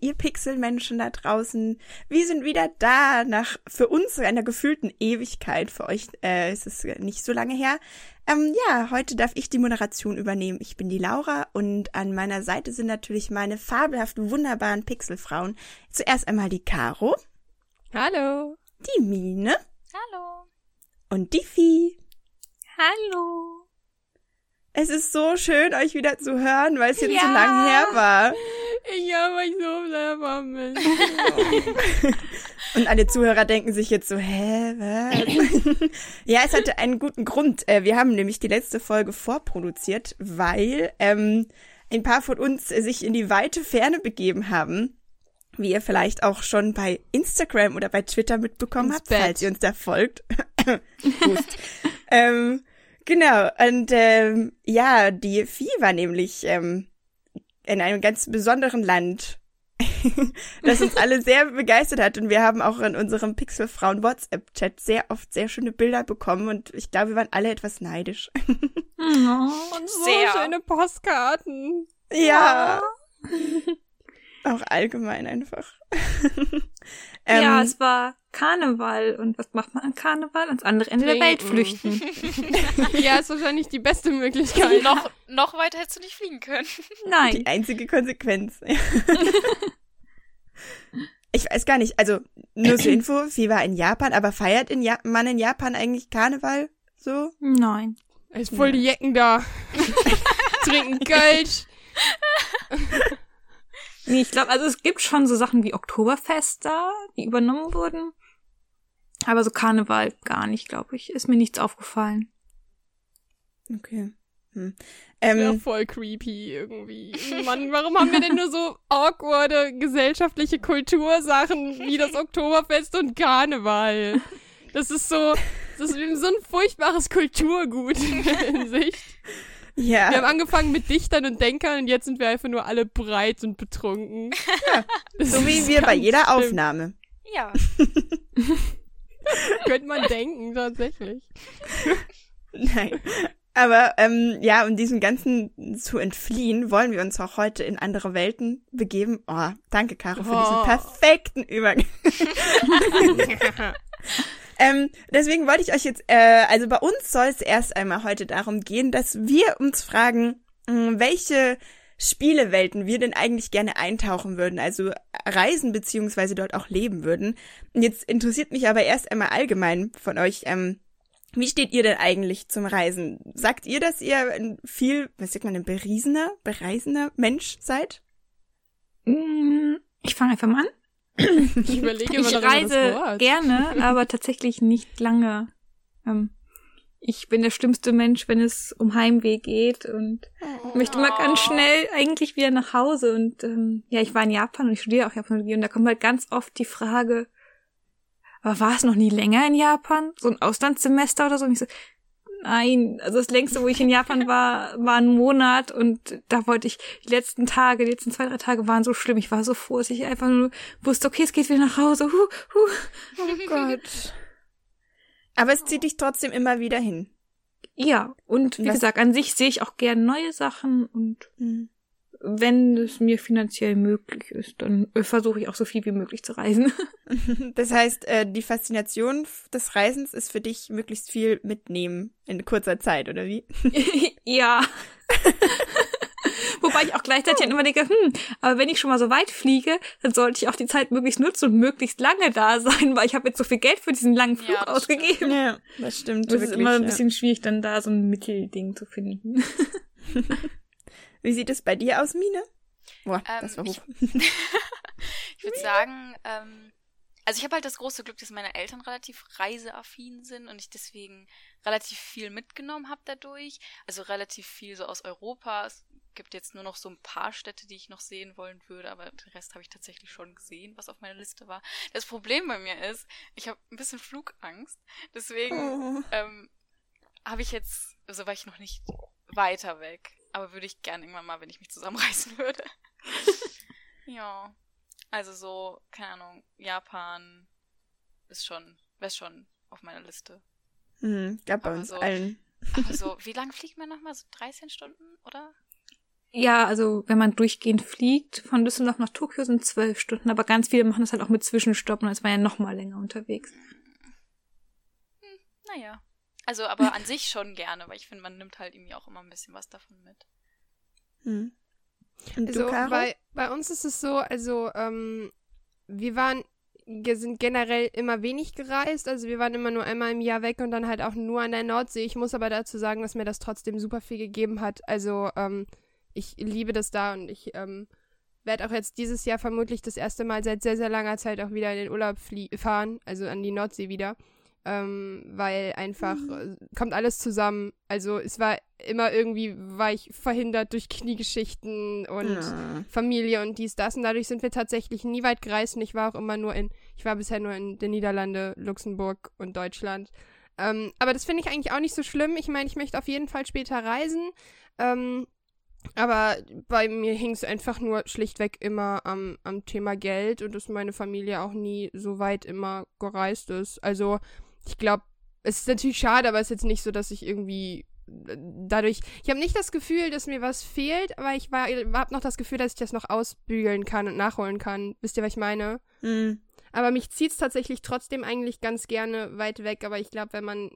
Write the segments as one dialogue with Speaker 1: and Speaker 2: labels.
Speaker 1: Ihr Pixelmenschen da draußen. Wir sind wieder da nach für uns einer gefühlten Ewigkeit. Für euch äh, ist es nicht so lange her. Ähm, ja, heute darf ich die Moderation übernehmen. Ich bin die Laura und an meiner Seite sind natürlich meine fabelhaften, wunderbaren Pixelfrauen. Zuerst einmal die Caro.
Speaker 2: Hallo.
Speaker 1: Die Mine.
Speaker 3: Hallo.
Speaker 1: Und die Vieh.
Speaker 3: Hallo.
Speaker 1: Es ist so schön, euch wieder zu hören, weil es jetzt ja. so lange her war.
Speaker 2: Ich habe euch so sehr vermisst.
Speaker 1: Und alle Zuhörer denken sich jetzt so, hä, was? ja, es hatte einen guten Grund. Äh, wir haben nämlich die letzte Folge vorproduziert, weil ähm, ein paar von uns sich in die weite Ferne begeben haben. Wie ihr vielleicht auch schon bei Instagram oder bei Twitter mitbekommen Ins habt, Bett. falls ihr uns da folgt. ähm, Genau, und ähm, ja, die Vieh war nämlich ähm, in einem ganz besonderen Land, das uns alle sehr begeistert hat. Und wir haben auch in unserem Pixelfrauen WhatsApp-Chat sehr oft sehr schöne Bilder bekommen und ich glaube, wir waren alle etwas neidisch.
Speaker 2: oh, und so sehr. schöne Postkarten.
Speaker 1: Ja. auch allgemein einfach.
Speaker 3: ähm, ja, es war Karneval. Und was macht man an Karneval? Ans andere Ende Trinken. der Welt flüchten.
Speaker 2: ja, ist wahrscheinlich die beste Möglichkeit.
Speaker 3: noch, noch weiter hättest du nicht fliegen können.
Speaker 1: Nein. Die einzige Konsequenz. ich weiß gar nicht, also nur zur Info, sie war in Japan, aber feiert in ja man in Japan eigentlich Karneval so?
Speaker 3: Nein.
Speaker 2: Es ist voll ja. die Jecken da. Trinken Kölsch.
Speaker 3: Nee, ich glaube, also es gibt schon so Sachen wie Oktoberfest da, die übernommen wurden. Aber so Karneval gar nicht, glaube ich. Ist mir nichts aufgefallen.
Speaker 1: Okay. Hm.
Speaker 2: Ähm, ja, voll creepy irgendwie. Mann, warum haben wir denn nur so awkwarde gesellschaftliche Kultursachen wie das Oktoberfest und Karneval? Das ist so, das ist so ein furchtbares Kulturgut in der Hinsicht. Ja. Wir haben angefangen mit Dichtern und Denkern und jetzt sind wir einfach nur alle breit und betrunken.
Speaker 1: Ja, so wie wir bei jeder schlimm. Aufnahme.
Speaker 3: Ja.
Speaker 2: Könnte man denken, tatsächlich.
Speaker 1: Nein. Aber ähm, ja, um diesem Ganzen zu entfliehen, wollen wir uns auch heute in andere Welten begeben. Oh, danke, Caro, für oh. diesen perfekten Übergang. ähm, deswegen wollte ich euch jetzt, äh, also bei uns soll es erst einmal heute darum gehen, dass wir uns fragen, hm, welche Spielewelten wir denn eigentlich gerne eintauchen würden, also reisen beziehungsweise dort auch leben würden. Jetzt interessiert mich aber erst einmal allgemein von euch, ähm, wie steht ihr denn eigentlich zum Reisen? Sagt ihr, dass ihr ein viel, was sagt man, ein beriesener, bereisener Mensch seid?
Speaker 3: Mm, ich fange einfach mal an.
Speaker 2: Ich überlege immer
Speaker 3: ich reise gerne, aber tatsächlich nicht lange. Ähm, ich bin der schlimmste Mensch, wenn es um Heimweh geht und oh. möchte mal ganz schnell eigentlich wieder nach Hause. Und ähm, ja, ich war in Japan und ich studiere auch Japanologie und da kommt halt ganz oft die Frage, aber war es noch nie länger in Japan? So ein Auslandssemester oder so? Und ich so, nein, also das längste, wo ich in Japan war, war ein Monat und da wollte ich, die letzten Tage, die letzten zwei, drei Tage waren so schlimm. Ich war so froh, dass ich einfach nur wusste, okay, es geht wieder nach Hause. Huh, huh.
Speaker 1: Oh Gott. Aber es zieht dich trotzdem immer wieder hin.
Speaker 3: Ja, und wie Was? gesagt, an sich sehe ich auch gern neue Sachen und mhm. wenn es mir finanziell möglich ist, dann äh, versuche ich auch so viel wie möglich zu reisen.
Speaker 1: Das heißt, äh, die Faszination des Reisens ist für dich möglichst viel mitnehmen in kurzer Zeit, oder wie?
Speaker 3: ja. Wobei ich auch gleichzeitig oh. immer denke, hm, aber wenn ich schon mal so weit fliege, dann sollte ich auch die Zeit möglichst nutzen und möglichst lange da sein, weil ich habe jetzt so viel Geld für diesen langen Flug ja, ausgegeben.
Speaker 1: Stimmt. Ja, das stimmt.
Speaker 3: Das ist immer ein bisschen schwierig, dann da so ein Mittelding zu finden.
Speaker 1: Wie sieht es bei dir aus, Mine?
Speaker 3: Boah, ähm, das war hoch. Ich, ich würde sagen, ähm, also ich habe halt das große Glück, dass meine Eltern relativ reiseaffin sind und ich deswegen relativ viel mitgenommen habe dadurch. Also relativ viel so aus Europa. Gibt jetzt nur noch so ein paar Städte, die ich noch sehen wollen würde, aber den Rest habe ich tatsächlich schon gesehen, was auf meiner Liste war. Das Problem bei mir ist, ich habe ein bisschen Flugangst. Deswegen oh. ähm, habe ich jetzt, also war ich noch nicht weiter weg. Aber würde ich gern irgendwann mal, wenn ich mich zusammenreißen würde. ja. Also so, keine Ahnung, Japan ist schon, wäre schon auf meiner Liste.
Speaker 1: Mhm, gab bei uns so, allen.
Speaker 3: aber so, wie lange fliegt man nochmal? So 13 Stunden, oder?
Speaker 4: Ja, also wenn man durchgehend fliegt, von Düsseldorf nach Tokio sind zwölf Stunden, aber ganz viele machen das halt auch mit Zwischenstoppen und es war ja noch mal länger unterwegs.
Speaker 3: Hm, naja. Also aber an sich schon gerne, weil ich finde, man nimmt halt irgendwie auch immer ein bisschen was davon mit.
Speaker 1: Hm. Und
Speaker 2: Also
Speaker 1: du,
Speaker 2: bei, bei uns ist es so, also ähm, wir waren, wir sind generell immer wenig gereist, also wir waren immer nur einmal im Jahr weg und dann halt auch nur an der Nordsee. Ich muss aber dazu sagen, dass mir das trotzdem super viel gegeben hat. Also ähm, ich liebe das da und ich ähm, werde auch jetzt dieses Jahr vermutlich das erste Mal seit sehr, sehr langer Zeit auch wieder in den Urlaub fahren, also an die Nordsee wieder. Ähm, weil einfach äh, kommt alles zusammen. Also es war immer irgendwie, war ich verhindert durch Kniegeschichten und
Speaker 1: Ja.
Speaker 2: Familie und dies, das. Und dadurch sind wir tatsächlich nie weit gereist und ich war auch immer nur in, ich war bisher nur in den Niederlande, Luxemburg und Deutschland. Ähm, aber das finde ich eigentlich auch nicht so schlimm. Ich meine, ich möchte auf jeden Fall später reisen. Ähm, aber bei mir hing es einfach nur schlichtweg immer am, am Thema Geld und dass meine Familie auch nie so weit immer gereist ist. Also, ich glaube, es ist natürlich schade, aber es ist jetzt nicht so, dass ich irgendwie äh, dadurch. Ich habe nicht das Gefühl, dass mir was fehlt, aber ich war, habe noch das Gefühl, dass ich das noch ausbügeln kann und nachholen kann. Wisst ihr, was ich meine?
Speaker 1: Hm.
Speaker 2: Aber mich zieht's tatsächlich trotzdem eigentlich ganz gerne weit weg. Aber ich glaube, wenn man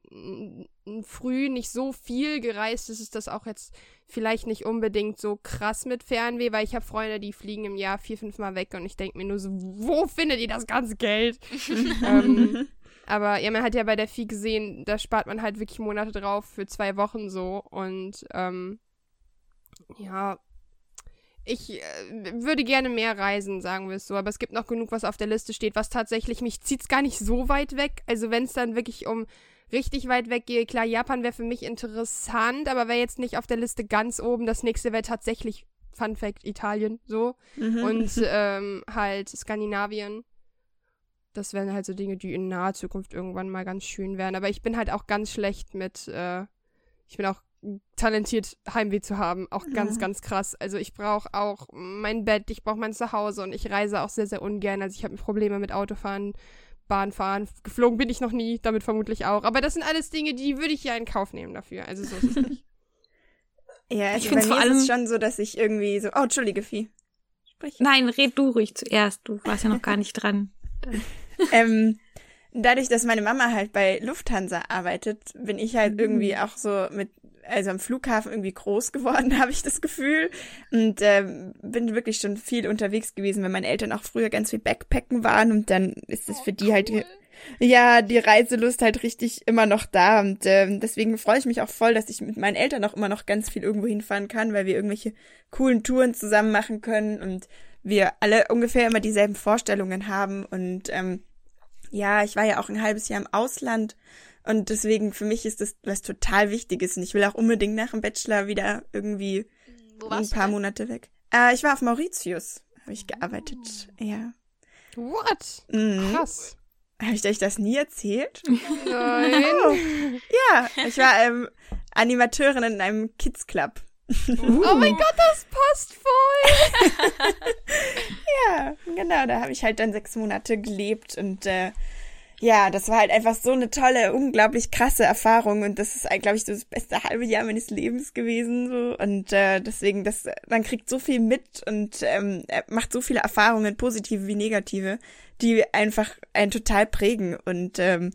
Speaker 2: früh nicht so viel gereist ist, ist das auch jetzt vielleicht nicht unbedingt so krass mit Fernweh, weil ich habe Freunde, die fliegen im Jahr vier, fünf Mal weg und ich denke mir nur so, wo findet ihr das ganze Geld? ähm, aber ja, man hat ja bei der Vieh gesehen, da spart man halt wirklich Monate drauf für zwei Wochen so. Und ähm, ja, ich äh, würde gerne mehr reisen, sagen wir es so, aber es gibt noch genug, was auf der Liste steht, was tatsächlich, mich zieht's gar nicht so weit weg. Also wenn es dann wirklich um richtig weit weg gehe, klar, Japan wäre für mich interessant, aber wäre jetzt nicht auf der Liste ganz oben. Das nächste wäre tatsächlich, Fun Fact, Italien, so.
Speaker 1: Mhm.
Speaker 2: Und ähm, halt Skandinavien. Das wären halt so Dinge, die in naher Zukunft irgendwann mal ganz schön wären. Aber ich bin halt auch ganz schlecht mit, äh, ich bin auch talentiert, Heimweh zu haben. Auch ganz,
Speaker 1: Ja.
Speaker 2: ganz krass. Also ich brauche auch mein Bett, ich brauche mein Zuhause und ich reise auch sehr, sehr ungern. Also ich habe Probleme mit Autofahren, Bahnfahren. Geflogen bin ich noch nie, damit vermutlich auch. Aber das sind alles Dinge, die würde ich ja in Kauf nehmen dafür. Also so ist es nicht.
Speaker 1: ja, also
Speaker 4: Ich
Speaker 1: mir
Speaker 4: vor
Speaker 1: ist es
Speaker 4: allem-
Speaker 1: schon so, dass ich irgendwie so, oh, entschuldige, Vieh. Sprich.
Speaker 4: Nein, red du ruhig zuerst. Du warst ja noch gar nicht dran.
Speaker 1: ähm, dadurch, dass meine Mama halt bei Lufthansa arbeitet, bin ich halt irgendwie auch so mit, also am Flughafen irgendwie groß geworden, habe ich das Gefühl. Und ähm, bin wirklich schon viel unterwegs gewesen, weil meine Eltern auch früher ganz viel Backpacken waren und dann ist es für die halt
Speaker 3: cool.
Speaker 1: ja, die Reiselust halt richtig immer noch da und ähm, deswegen freue ich mich auch voll, dass ich mit meinen Eltern auch immer noch ganz viel irgendwo hinfahren kann, weil wir irgendwelche coolen Touren zusammen machen können und wir alle ungefähr immer dieselben Vorstellungen haben und ähm, ja, ich war ja auch ein halbes Jahr im Ausland und deswegen für mich ist das was total Wichtiges und ich will auch unbedingt nach dem Bachelor wieder irgendwie
Speaker 3: Wo
Speaker 1: ein paar? Monate weg. Äh, ich war auf Mauritius, habe ich gearbeitet. Ja.
Speaker 2: What?
Speaker 1: Mhm.
Speaker 2: Krass.
Speaker 1: Habe ich euch das nie erzählt?
Speaker 2: Nein.
Speaker 1: Ja, ich war ähm, Animateurin in einem Kids Club.
Speaker 2: Oh mein Gott, das passt voll.
Speaker 1: Ja, genau, da habe ich halt dann sechs Monate gelebt und äh, ja, das war halt einfach so eine tolle, unglaublich krasse Erfahrung und das ist, glaube ich, so das beste halbe Jahr meines Lebens gewesen so und äh, deswegen, das, man kriegt so viel mit und ähm, macht so viele Erfahrungen, positive wie negative, die einfach einen total prägen und ähm,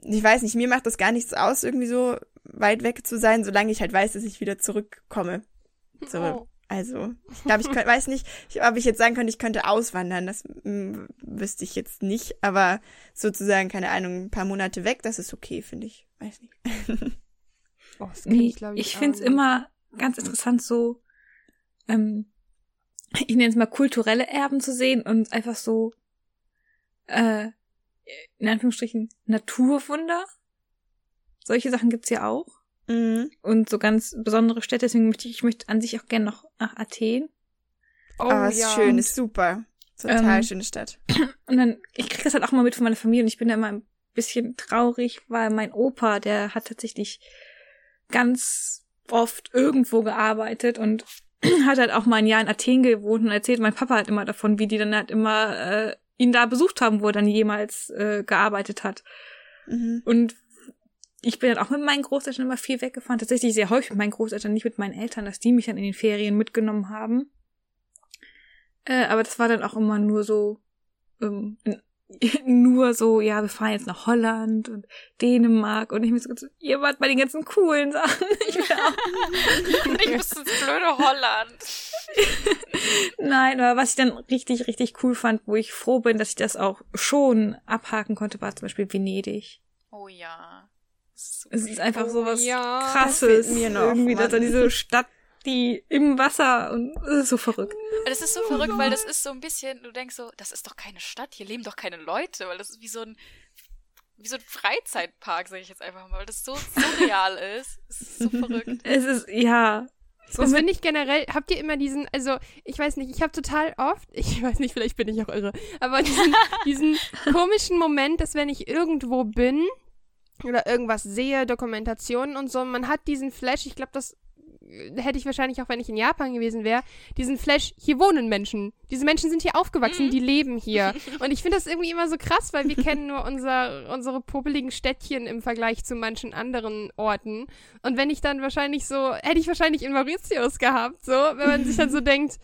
Speaker 1: ich weiß nicht, mir macht das gar nichts aus, irgendwie so weit weg zu sein, solange ich halt weiß, dass ich wieder zurückkomme. So,
Speaker 2: Oh.
Speaker 1: Also, ich glaube, ich könnt, weiß nicht, ich, ob ich jetzt sagen könnte, ich könnte auswandern, das mm, wüsste ich jetzt nicht, aber sozusagen, keine Ahnung, ein paar Monate weg, das ist okay, finde ich. Weiß nicht.
Speaker 2: Oh, das
Speaker 4: Nee,
Speaker 2: glaub
Speaker 4: ich
Speaker 2: auch
Speaker 4: finde es immer ganz interessant, so, ähm, ich nenne es mal kulturelle Erben zu sehen und einfach so, äh, in Anführungsstrichen, Naturwunder. Solche Sachen gibt's ja auch.
Speaker 1: Mhm.
Speaker 4: Und so ganz besondere Städte, deswegen möchte ich, ich möchte an sich auch gerne noch nach Athen.
Speaker 2: Oh,
Speaker 1: aber ist
Speaker 2: ja.
Speaker 1: schön, ist super. Total
Speaker 4: Ähm,
Speaker 1: schöne Stadt.
Speaker 4: Und dann, ich krieg das halt auch mal mit von meiner Familie und ich bin da immer ein bisschen traurig, weil mein Opa, der hat tatsächlich ganz oft irgendwo gearbeitet und hat halt auch mal ein Jahr in Athen gewohnt und erzählt mein Papa halt immer davon, wie die dann halt immer äh, ihn da besucht haben, wo er dann jemals äh, gearbeitet hat.
Speaker 1: Mhm.
Speaker 4: Und ich bin dann auch mit meinen Großeltern immer viel weggefahren. Tatsächlich sehr häufig mit meinen Großeltern, nicht mit meinen Eltern, dass die mich dann in den Ferien mitgenommen haben. Äh, aber das war dann auch immer nur so, ähm, nur so, ja, wir fahren jetzt nach Holland und Dänemark und ich mir so, ihr wart bei den ganzen coolen Sachen. Ich will auch.
Speaker 3: und ich bis ins blöde Holland.
Speaker 4: Nein, aber was ich dann richtig, richtig cool fand, wo ich froh bin, dass ich das auch schon abhaken konnte, war zum Beispiel Venedig.
Speaker 3: Oh ja.
Speaker 4: Es ist einfach so was
Speaker 2: ja,
Speaker 4: krasses.
Speaker 1: mir noch,
Speaker 4: irgendwie, dass da
Speaker 1: Mann.
Speaker 4: diese Stadt, die im Wasser und das ist so verrückt.
Speaker 3: Das ist so verrückt, weil das ist so ein bisschen, du denkst so, das ist doch keine Stadt, hier leben doch keine Leute, weil das ist wie so ein wie so ein Freizeitpark, sage ich jetzt einfach mal, weil das so surreal ist. Es ist so verrückt.
Speaker 4: Es ist, ja. So
Speaker 2: Das finde ich generell, habt ihr immer diesen, also ich weiß nicht, ich habe total oft, ich weiß nicht, vielleicht bin ich auch irre, aber diesen, diesen komischen Moment, dass wenn ich irgendwo bin oder irgendwas sehe, Dokumentationen und so, man hat diesen Flash, ich glaube, das äh, hätte ich wahrscheinlich auch, wenn ich in Japan gewesen wäre, diesen Flash, hier wohnen Menschen. Diese Menschen sind hier aufgewachsen,
Speaker 3: Mhm.
Speaker 2: die leben hier. Und ich finde das irgendwie immer so krass, weil wir kennen nur unser, unsere popeligen Städtchen im Vergleich zu manchen anderen Orten. Und wenn ich dann wahrscheinlich so, hätte ich wahrscheinlich in Mauritius gehabt, so, wenn man sich dann so denkt,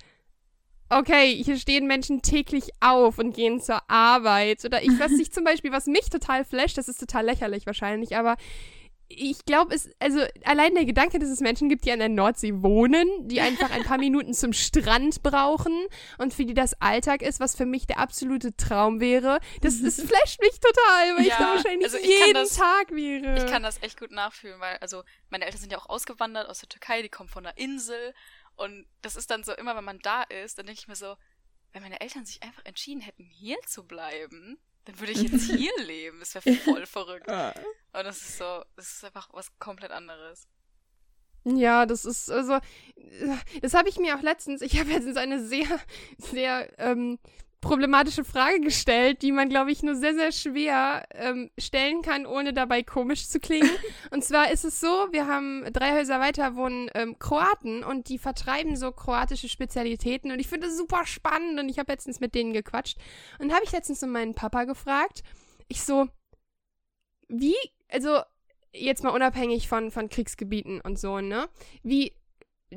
Speaker 2: okay, hier stehen Menschen täglich auf und gehen zur Arbeit. Oder ich, was ich zum Beispiel, was mich total flasht, das ist total lächerlich wahrscheinlich, aber ich glaube, es, also allein der Gedanke, dass es Menschen gibt, die an der Nordsee wohnen, die einfach ein paar Minuten zum Strand brauchen und für die das Alltag ist, was für mich der absolute Traum wäre, das, das flasht mich total, weil ich
Speaker 3: Ja,
Speaker 2: da wahrscheinlich
Speaker 3: also ich
Speaker 2: jeden
Speaker 3: das-
Speaker 2: Tag wäre.
Speaker 3: Ich kann das echt gut nachfühlen, weil, also, meine Eltern sind ja auch ausgewandert aus der Türkei, die kommen von einer Insel. Und das ist dann so, immer wenn man da ist, dann denke ich mir so, wenn meine Eltern sich einfach entschieden hätten, hier zu bleiben, dann würde ich jetzt hier leben. Das wäre voll verrückt. Und das ist so, das ist einfach was komplett anderes.
Speaker 2: Ja, das ist also, das habe ich mir auch letztens, ich habe letztens eine sehr, sehr ähm, problematische Frage gestellt, die man, glaube ich, nur sehr, sehr schwer ähm, stellen kann, ohne dabei komisch zu klingen. Und zwar ist es so, wir haben drei Häuser weiter wohnen ähm, Kroaten und die vertreiben so kroatische Spezialitäten und ich finde das super spannend und ich habe letztens mit denen gequatscht und habe ich letztens so meinen Papa gefragt, ich so, wie, also jetzt mal unabhängig von, von Kriegsgebieten und so, ne? Wie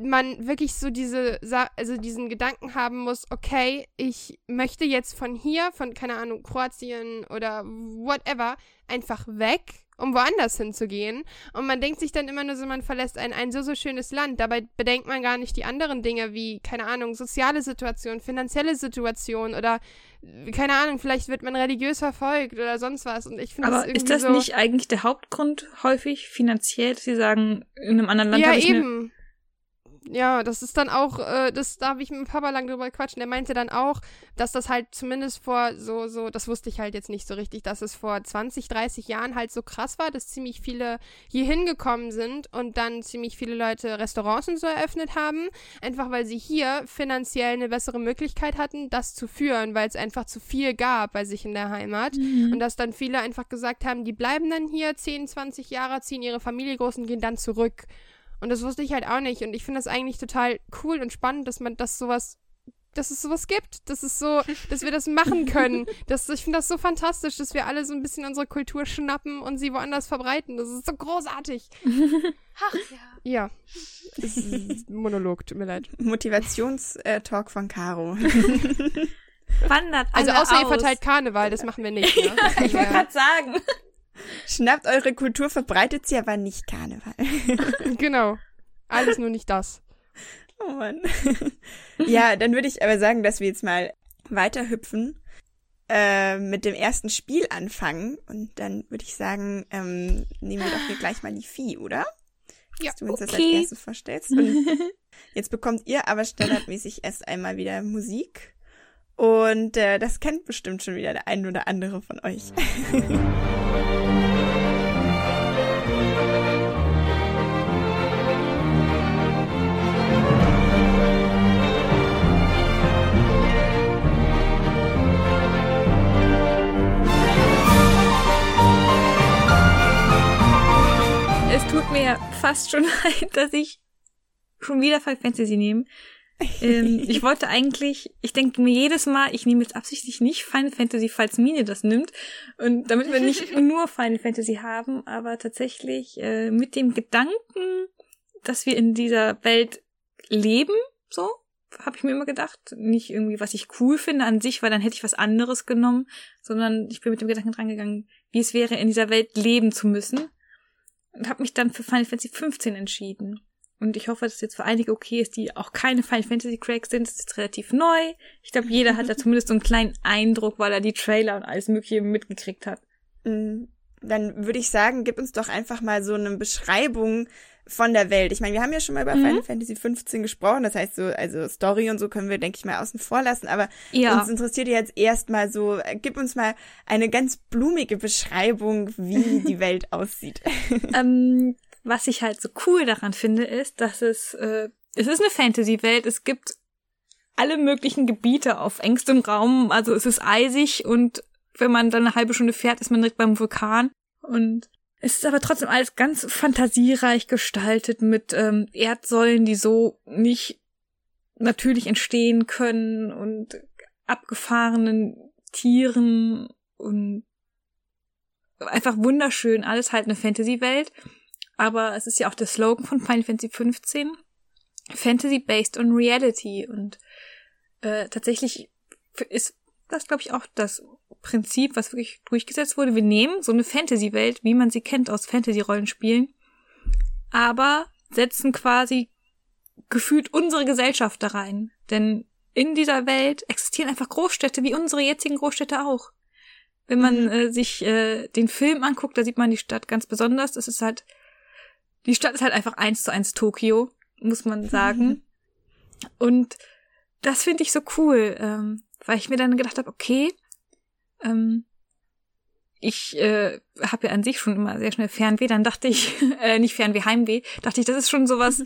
Speaker 2: man wirklich so diese, also diesen Gedanken haben muss, okay, ich möchte jetzt von hier, von, keine Ahnung, Kroatien oder whatever, einfach weg, um woanders hinzugehen. Und man denkt sich dann immer nur so, man verlässt ein, ein so, so schönes Land. Dabei bedenkt man gar nicht die anderen Dinge wie, keine Ahnung, soziale Situation, finanzielle Situation oder, keine Ahnung, vielleicht wird man religiös verfolgt oder sonst was. Und ich finde das
Speaker 4: aber
Speaker 2: irgendwie
Speaker 4: ist das
Speaker 2: so,
Speaker 4: nicht eigentlich der Hauptgrund häufig finanziell, dass sie sagen, in einem anderen Land
Speaker 2: ja,
Speaker 4: habe ich eine
Speaker 2: eben. Ja, das ist dann auch, äh, das, da habe ich mit dem Papa lang drüber gequatscht und der meinte dann auch, dass das halt zumindest vor so, so, das wusste ich halt jetzt nicht so richtig, dass es vor 20, 30 Jahren halt so krass war, dass ziemlich viele hier hingekommen sind und dann ziemlich viele Leute Restaurants und so eröffnet haben, einfach weil sie hier finanziell eine bessere Möglichkeit hatten, das zu führen, weil es einfach zu viel gab bei sich in der Heimat.
Speaker 4: Mhm.
Speaker 2: Und dass dann viele einfach gesagt haben, die bleiben dann hier 10, 20 Jahre, ziehen ihre Familie groß und gehen dann zurück. Und das wusste ich halt auch nicht. Und ich finde das eigentlich total cool und spannend, dass man das sowas, dass es sowas gibt. Das ist so, dass wir das machen können. Das, ich finde das so fantastisch, dass wir alle so ein bisschen unsere Kultur schnappen und sie woanders verbreiten. Das ist so großartig.
Speaker 3: Ach ja.
Speaker 2: Ja. Das ist ein Monolog, tut mir leid.
Speaker 1: Motivationstalk von Caro.
Speaker 4: wandert
Speaker 2: Also
Speaker 4: alle
Speaker 2: außer ihr
Speaker 4: aus.
Speaker 2: verteilt Karneval, das machen wir nicht. Ne?
Speaker 4: Ich wollte gerade sagen.
Speaker 1: Schnappt eure Kultur, verbreitet sie aber nicht Karneval.
Speaker 2: genau. Alles nur nicht das.
Speaker 1: Oh Mann. ja, dann würde ich aber sagen, dass wir jetzt mal weiter hüpfen, äh, mit dem ersten Spiel anfangen. Und dann würde ich sagen, ähm, nehmen wir doch hier gleich mal die Vieh, oder?
Speaker 2: Ja,
Speaker 1: Dass du uns das als
Speaker 4: okay.
Speaker 1: erstes vorstellst. Und jetzt bekommt ihr aber standardmäßig erst einmal wieder Musik. Und äh, das kennt bestimmt schon wieder der ein oder andere von euch.
Speaker 4: Tut mir fast schon leid, dass ich schon wieder Final Fantasy nehme. ähm, ich wollte eigentlich, ich denke mir jedes Mal, ich nehme jetzt absichtlich nicht Final Fantasy, falls Mine das nimmt. Und damit wir nicht nur Final Fantasy haben, aber tatsächlich äh, mit dem Gedanken, dass wir in dieser Welt leben, so, habe ich mir immer gedacht. Nicht irgendwie, was ich cool finde an sich, weil dann hätte ich was anderes genommen, sondern ich bin mit dem Gedanken drangegangen, wie es wäre, in dieser Welt leben zu müssen. Und habe mich dann für Final Fantasy 15 entschieden. Und ich hoffe, dass es jetzt für einige okay ist, die auch keine Final Fantasy Cracks sind. Es ist jetzt relativ neu. Ich glaube, jeder hat da zumindest so einen kleinen Eindruck, weil er die Trailer und alles Mögliche mitgekriegt hat.
Speaker 1: Mm, dann würde ich sagen, gib uns doch einfach mal so eine Beschreibung von der Welt. Ich meine, wir haben ja schon mal über mhm. Final Fantasy 15 gesprochen, das heißt so, also Story und so können wir, denke ich mal, außen vor lassen, aber ja. uns interessiert jetzt erstmal so, äh, gib uns mal eine ganz blumige Beschreibung, wie die Welt aussieht.
Speaker 4: ähm, was ich halt so cool daran finde, ist, dass es, äh, es ist eine Fantasy-Welt, es gibt alle möglichen Gebiete auf engstem Raum, also es ist eisig und wenn man dann eine halbe Stunde fährt, ist man direkt beim Vulkan und es ist aber trotzdem alles ganz fantasiereich gestaltet mit ähm, Erdsäulen, die so nicht natürlich entstehen können und abgefahrenen Tieren und einfach wunderschön, alles halt eine Fantasy-Welt. Aber es ist ja auch der Slogan von Final Fantasy 15. Fantasy based on reality. Und äh, tatsächlich ist das, glaube ich, auch das Prinzip, was wirklich durchgesetzt wurde. Wir nehmen so eine Fantasy-Welt, wie man sie kennt aus Fantasy-Rollenspielen, aber setzen quasi gefühlt unsere Gesellschaft da rein. Denn in dieser Welt existieren einfach Großstädte, wie unsere jetzigen Großstädte auch. Wenn man mhm. äh, sich äh, den Film anguckt, da sieht man die Stadt ganz besonders. Es ist halt die Stadt ist halt einfach eins zu eins Tokio, muss man sagen. Und das finde ich so cool, ähm, weil ich mir dann gedacht habe, okay, ähm, ich äh, habe ja an sich schon immer sehr schnell Fernweh, dann dachte ich, äh, nicht Fernweh, Heimweh, dachte ich, das ist schon sowas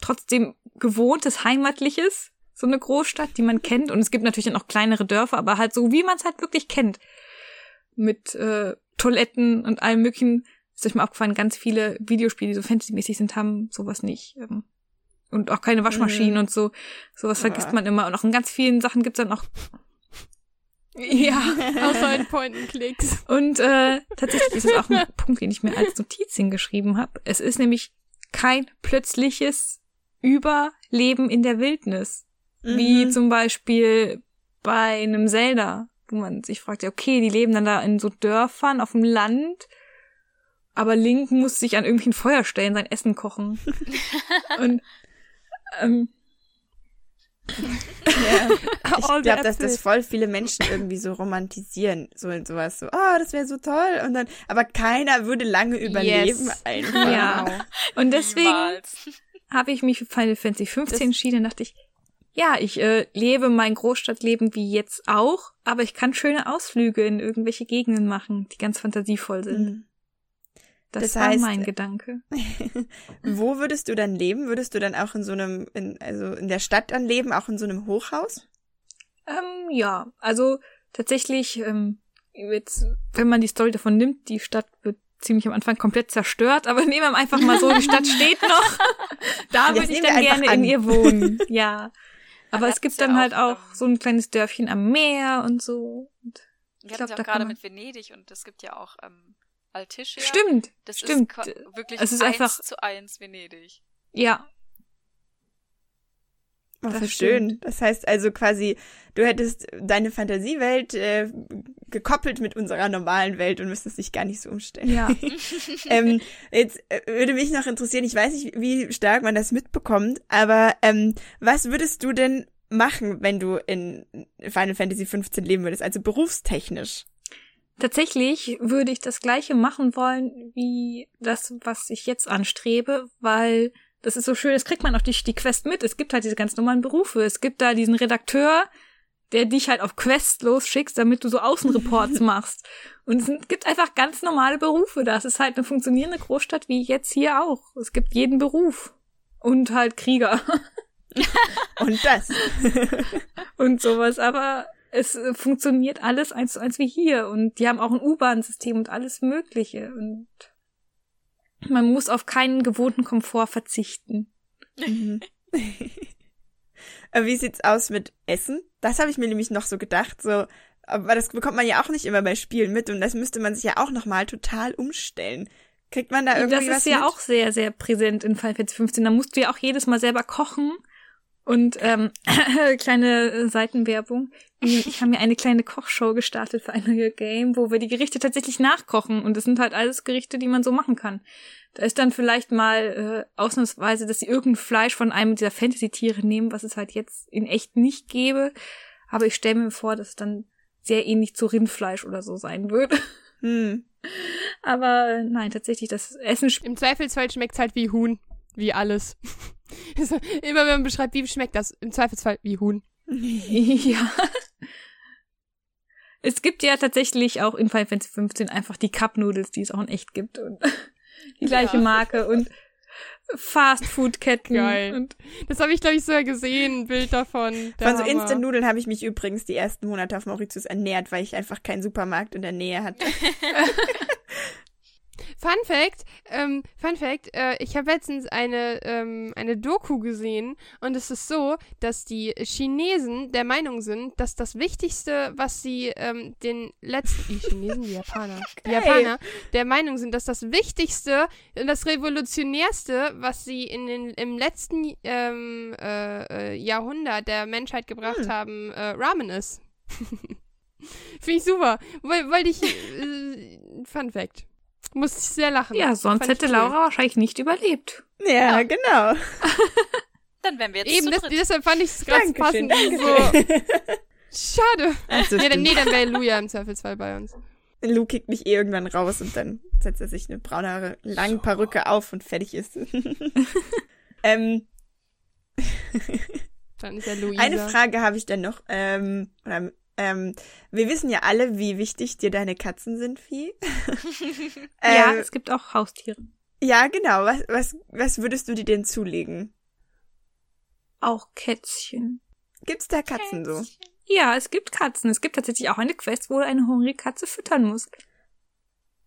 Speaker 4: trotzdem gewohntes, heimatliches, so eine Großstadt, die man kennt. Und es gibt natürlich dann auch kleinere Dörfer, aber halt so, wie man es halt wirklich kennt. Mit äh, Toiletten und allem möglichen ist euch mal aufgefallen, ganz viele Videospiele, die so fantasymäßig sind, haben sowas nicht. Ähm, und auch keine Waschmaschinen mhm. und so. Sowas ja. vergisst man immer. Und auch in ganz vielen Sachen gibt's dann auch
Speaker 2: ja, außer in Point-and-Clicks.
Speaker 4: Und äh, tatsächlich ist es auch ein Punkt, den ich mir als Notiz hingeschrieben habe. Es ist nämlich kein plötzliches Überleben in der Wildnis. Mhm. Wie zum Beispiel bei einem Zelda, wo man sich fragt, ja, okay, die leben dann da in so Dörfern auf dem Land aber Link muss sich an irgendwelchen Feuerstellen sein Essen kochen. Und ähm,
Speaker 1: ja. Ich glaube, dass das voll viele Menschen irgendwie so romantisieren, so in sowas, so, oh, das wäre so toll, und dann, aber keiner würde lange überleben, yes. einfach.
Speaker 4: Ja. Und deswegen habe ich mich für Final Fantasy 15 das entschieden, und dachte ich, ja, ich äh, lebe mein Großstadtleben wie jetzt auch, aber ich kann schöne Ausflüge in irgendwelche Gegenden machen, die ganz fantasievoll sind. Mhm. Das, das war heißt, mein Gedanke.
Speaker 1: wo würdest du dann leben? Würdest du dann auch in so einem, in, also in der Stadt dann leben, auch in so einem Hochhaus?
Speaker 4: Ähm, ja, also tatsächlich, ähm, jetzt, wenn man die Story davon nimmt, die Stadt wird ziemlich am Anfang komplett zerstört, aber nehmen wir einfach mal so, die Stadt steht noch. da würde ich dann gerne an. in ihr wohnen. Ja. Aber es gibt dann ja halt auch, auch so ein kleines Dörfchen am Meer und so. Und
Speaker 3: ich glaube, ja gerade mit Venedig und es gibt ja auch ähm, Altischia.
Speaker 4: Stimmt.
Speaker 3: Das
Speaker 4: stimmt.
Speaker 3: ist wirklich
Speaker 4: es ist
Speaker 3: eins
Speaker 4: einfach
Speaker 3: zu eins Venedig.
Speaker 4: Ja.
Speaker 1: Oh, das schön. Stimmt. Das heißt also quasi, du hättest deine Fantasiewelt äh, gekoppelt mit unserer normalen Welt und müsstest dich gar nicht so umstellen.
Speaker 4: Ja.
Speaker 1: ähm, jetzt äh, würde mich noch interessieren, ich weiß nicht, wie stark man das mitbekommt, aber ähm, was würdest du denn machen, wenn du in Final Fantasy 15 leben würdest, also berufstechnisch?
Speaker 4: Tatsächlich würde ich das gleiche machen wollen wie das, was ich jetzt anstrebe, weil das ist so schön, das kriegt man auch die, die Quest mit. Es gibt halt diese ganz normalen Berufe. Es gibt da diesen Redakteur, der dich halt auf Quest losschickst, damit du so Außenreports machst. Und es gibt einfach ganz normale Berufe. Das ist halt eine funktionierende Großstadt wie jetzt hier auch. Es gibt jeden Beruf. Und halt Krieger.
Speaker 1: Und das.
Speaker 4: und sowas. Aber es äh, funktioniert alles eins zu eins wie hier und die haben auch ein U-Bahn-System und alles Mögliche und man muss auf keinen gewohnten Komfort verzichten.
Speaker 1: Mhm. Wie sieht's aus mit Essen? Das habe ich mir nämlich noch so gedacht, so, aber das bekommt man ja auch nicht immer bei Spielen mit und das müsste man sich ja auch nochmal total umstellen. Kriegt man da irgendwie
Speaker 4: das
Speaker 1: was
Speaker 4: ist ja
Speaker 1: mit?
Speaker 4: auch sehr, sehr präsent in Final Fantasy 15. Da musst du ja auch jedes Mal selber kochen. Und ähm, kleine Seitenwerbung. Ich habe mir eine kleine Kochshow gestartet für ein neues Game, wo wir die Gerichte tatsächlich nachkochen. Und das sind halt alles Gerichte, die man so machen kann. Da ist dann vielleicht mal äh, ausnahmsweise, dass sie irgendein Fleisch von einem dieser Fantasy-Tiere nehmen, was es halt jetzt in echt nicht gäbe. Aber ich stelle mir vor, dass es dann sehr ähnlich zu Rindfleisch oder so sein würde.
Speaker 1: Hm.
Speaker 4: Aber äh, nein, tatsächlich, das Essen
Speaker 2: Im Zweifelsfall schmeckt's halt wie Huhn. Wie alles. Immer wenn man beschreibt, wie schmeckt das, im Zweifelsfall wie Huhn.
Speaker 4: Ja. Es gibt ja tatsächlich auch in Final Fantasy 15 einfach die Cup Noodles, die es auch in echt gibt und die gleiche
Speaker 2: Ja.
Speaker 4: Marke und Fast Food Ketten
Speaker 2: Geil.
Speaker 4: und
Speaker 2: Das habe ich, glaube ich, sogar gesehen, ein Bild davon. Der
Speaker 1: Von so
Speaker 2: Hammer.
Speaker 1: Instant-Nudeln habe ich mich übrigens die ersten Monate auf Mauritius ernährt, weil ich einfach keinen Supermarkt in der Nähe hatte.
Speaker 2: Fun Fact, ähm, Fun Fact, äh, ich habe letztens eine, ähm, eine Doku gesehen und es ist so, dass die Chinesen der Meinung sind, dass das Wichtigste, was sie ähm, den letzten, die Chinesen, die Japaner, die. Japaner der Meinung sind, dass das Wichtigste, und das Revolutionärste, was sie in den, im letzten ähm, äh, äh, Jahrhundert der Menschheit gebracht
Speaker 1: Hm.
Speaker 2: haben, äh, Ramen ist. Finde ich super. Woll- Wollte ich, äh, Fun Fact. Musste ich sehr lachen.
Speaker 4: ja, sonst hätte
Speaker 2: cool.
Speaker 4: Laura wahrscheinlich nicht überlebt.
Speaker 1: Ja, genau.
Speaker 3: Dann wären wir jetzt
Speaker 2: Eben,
Speaker 3: zu
Speaker 2: das, deshalb fand ich es gerade passend. So, schade.
Speaker 1: So
Speaker 2: Nee, dann, nee, dann wäre Luja im Zweifelsfall bei uns.
Speaker 1: Lou kickt mich eh irgendwann raus und dann setzt er sich eine braunhaare lange Perücke auf und fertig ist. ähm,
Speaker 2: Dann ist ja Luisa.
Speaker 1: eine Frage habe ich dann noch. Ähm, oder, ähm, wir wissen ja alle, wie wichtig dir deine Katzen sind, Vieh.
Speaker 4: ja,
Speaker 1: ähm,
Speaker 4: es gibt auch Haustiere.
Speaker 1: ja, genau. Was, was, was würdest du dir denn zulegen?
Speaker 4: Auch Kätzchen.
Speaker 1: Gibt's da Katzen so?
Speaker 4: Ja, es gibt Katzen. Es gibt tatsächlich auch eine Quest, wo du eine hungrige Katze füttern musst.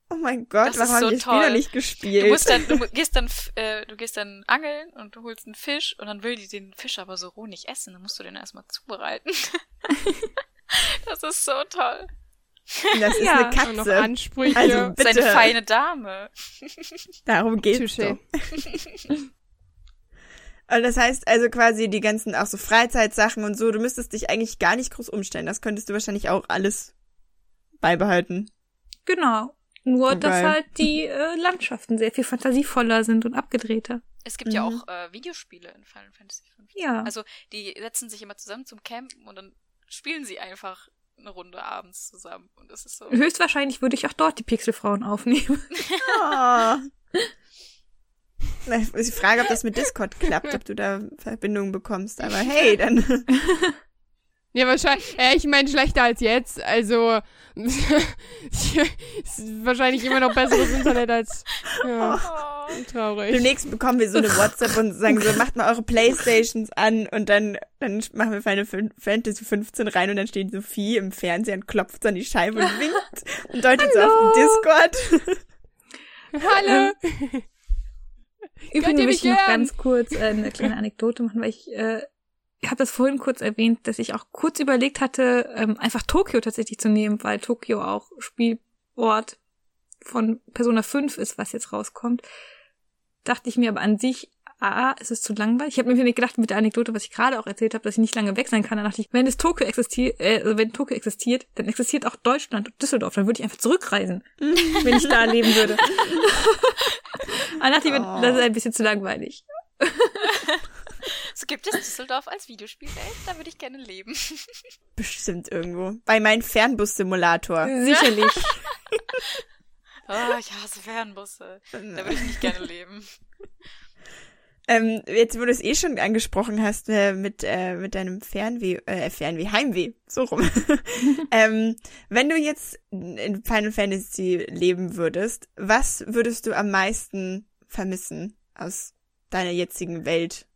Speaker 1: Oh mein Gott,
Speaker 3: Das
Speaker 1: warum
Speaker 3: ist
Speaker 1: haben
Speaker 3: so
Speaker 1: wir das Spiel
Speaker 3: toll.
Speaker 1: noch nicht gespielt?
Speaker 3: Du musst dann, du gehst dann, äh, du gehst dann angeln und du holst einen Fisch und dann will die den Fisch aber so roh nicht essen. Dann musst du den erstmal zubereiten. das ist so toll.
Speaker 1: das ist
Speaker 4: Ja,
Speaker 1: eine
Speaker 2: Und noch
Speaker 1: Katze.
Speaker 2: Ansprüche.
Speaker 1: Also,
Speaker 3: Das ist
Speaker 1: Bitte.
Speaker 3: eine feine Dame.
Speaker 1: Darum geht's
Speaker 2: Touché.
Speaker 1: doch. Und das heißt also quasi die ganzen auch so Freizeitsachen und so, du müsstest dich eigentlich gar nicht groß umstellen. Das könntest du wahrscheinlich auch alles beibehalten.
Speaker 4: Genau. Nur,
Speaker 1: Oh,
Speaker 4: dass halt die äh, Landschaften sehr viel fantasievoller sind und abgedrehter.
Speaker 3: Es gibt ja
Speaker 1: Mhm.
Speaker 3: auch äh, Videospiele in Final Fantasy 15.
Speaker 4: Ja.
Speaker 3: Also die setzen sich immer zusammen zum Campen und dann spielen sie einfach eine Runde abends zusammen. Und das ist so.
Speaker 4: Höchstwahrscheinlich würde ich auch dort die Pixelfrauen aufnehmen.
Speaker 1: Oh. Ist die Frage, ob das mit Discord klappt, ob du da Verbindungen bekommst. Aber hey, dann.
Speaker 2: Ja, wahrscheinlich. Äh, ich meine, schlechter als jetzt. Also. wahrscheinlich immer noch besseres Internet als. Ja,
Speaker 3: Oh.
Speaker 2: Traurig.
Speaker 1: Demnächst bekommen wir so eine WhatsApp und sagen so, macht mal eure Playstations an und dann, dann machen wir Final Fan- Fantasy 15 rein und dann steht Sophie im Fernseher und klopft an die Scheibe und winkt und deutet so auf den Discord.
Speaker 2: Hallo!
Speaker 4: Übrigens
Speaker 2: ihr
Speaker 4: möchte ich
Speaker 2: mich
Speaker 4: noch ganz kurz äh, eine kleine Anekdote machen, weil ich, äh, ich habe das vorhin kurz erwähnt, dass ich auch kurz überlegt hatte, ähm, einfach Tokio tatsächlich zu nehmen, weil Tokio auch Spielort von Persona 5 ist, was jetzt rauskommt. Dachte ich mir aber an sich, ah, es ist zu langweilig. Ich habe mir nicht gedacht mit der Anekdote, was ich gerade auch erzählt habe, dass ich nicht lange weg sein kann. Dann dachte ich, wenn es Tokio existiert, äh, also wenn Tokio existiert, dann existiert auch Deutschland und Düsseldorf. Dann würde ich einfach zurückreisen, wenn ich da leben würde. Dann dachte ich mir,
Speaker 1: Oh.
Speaker 4: das ist ein bisschen zu langweilig.
Speaker 3: So gibt es Düsseldorf als Videospielwelt, da würde ich gerne leben.
Speaker 1: Bestimmt irgendwo. Bei meinem Fernbus-Simulator.
Speaker 4: Sicherlich.
Speaker 3: Oh, ich hasse Fernbusse. Da würde ich nicht gerne leben.
Speaker 1: Ähm, jetzt, wo du es eh schon angesprochen hast, äh, mit, äh, mit deinem Fernweh, äh, Fernweh, Heimweh, so rum. ähm, wenn du jetzt in Final Fantasy leben würdest, was würdest du am meisten vermissen aus deiner jetzigen Welt?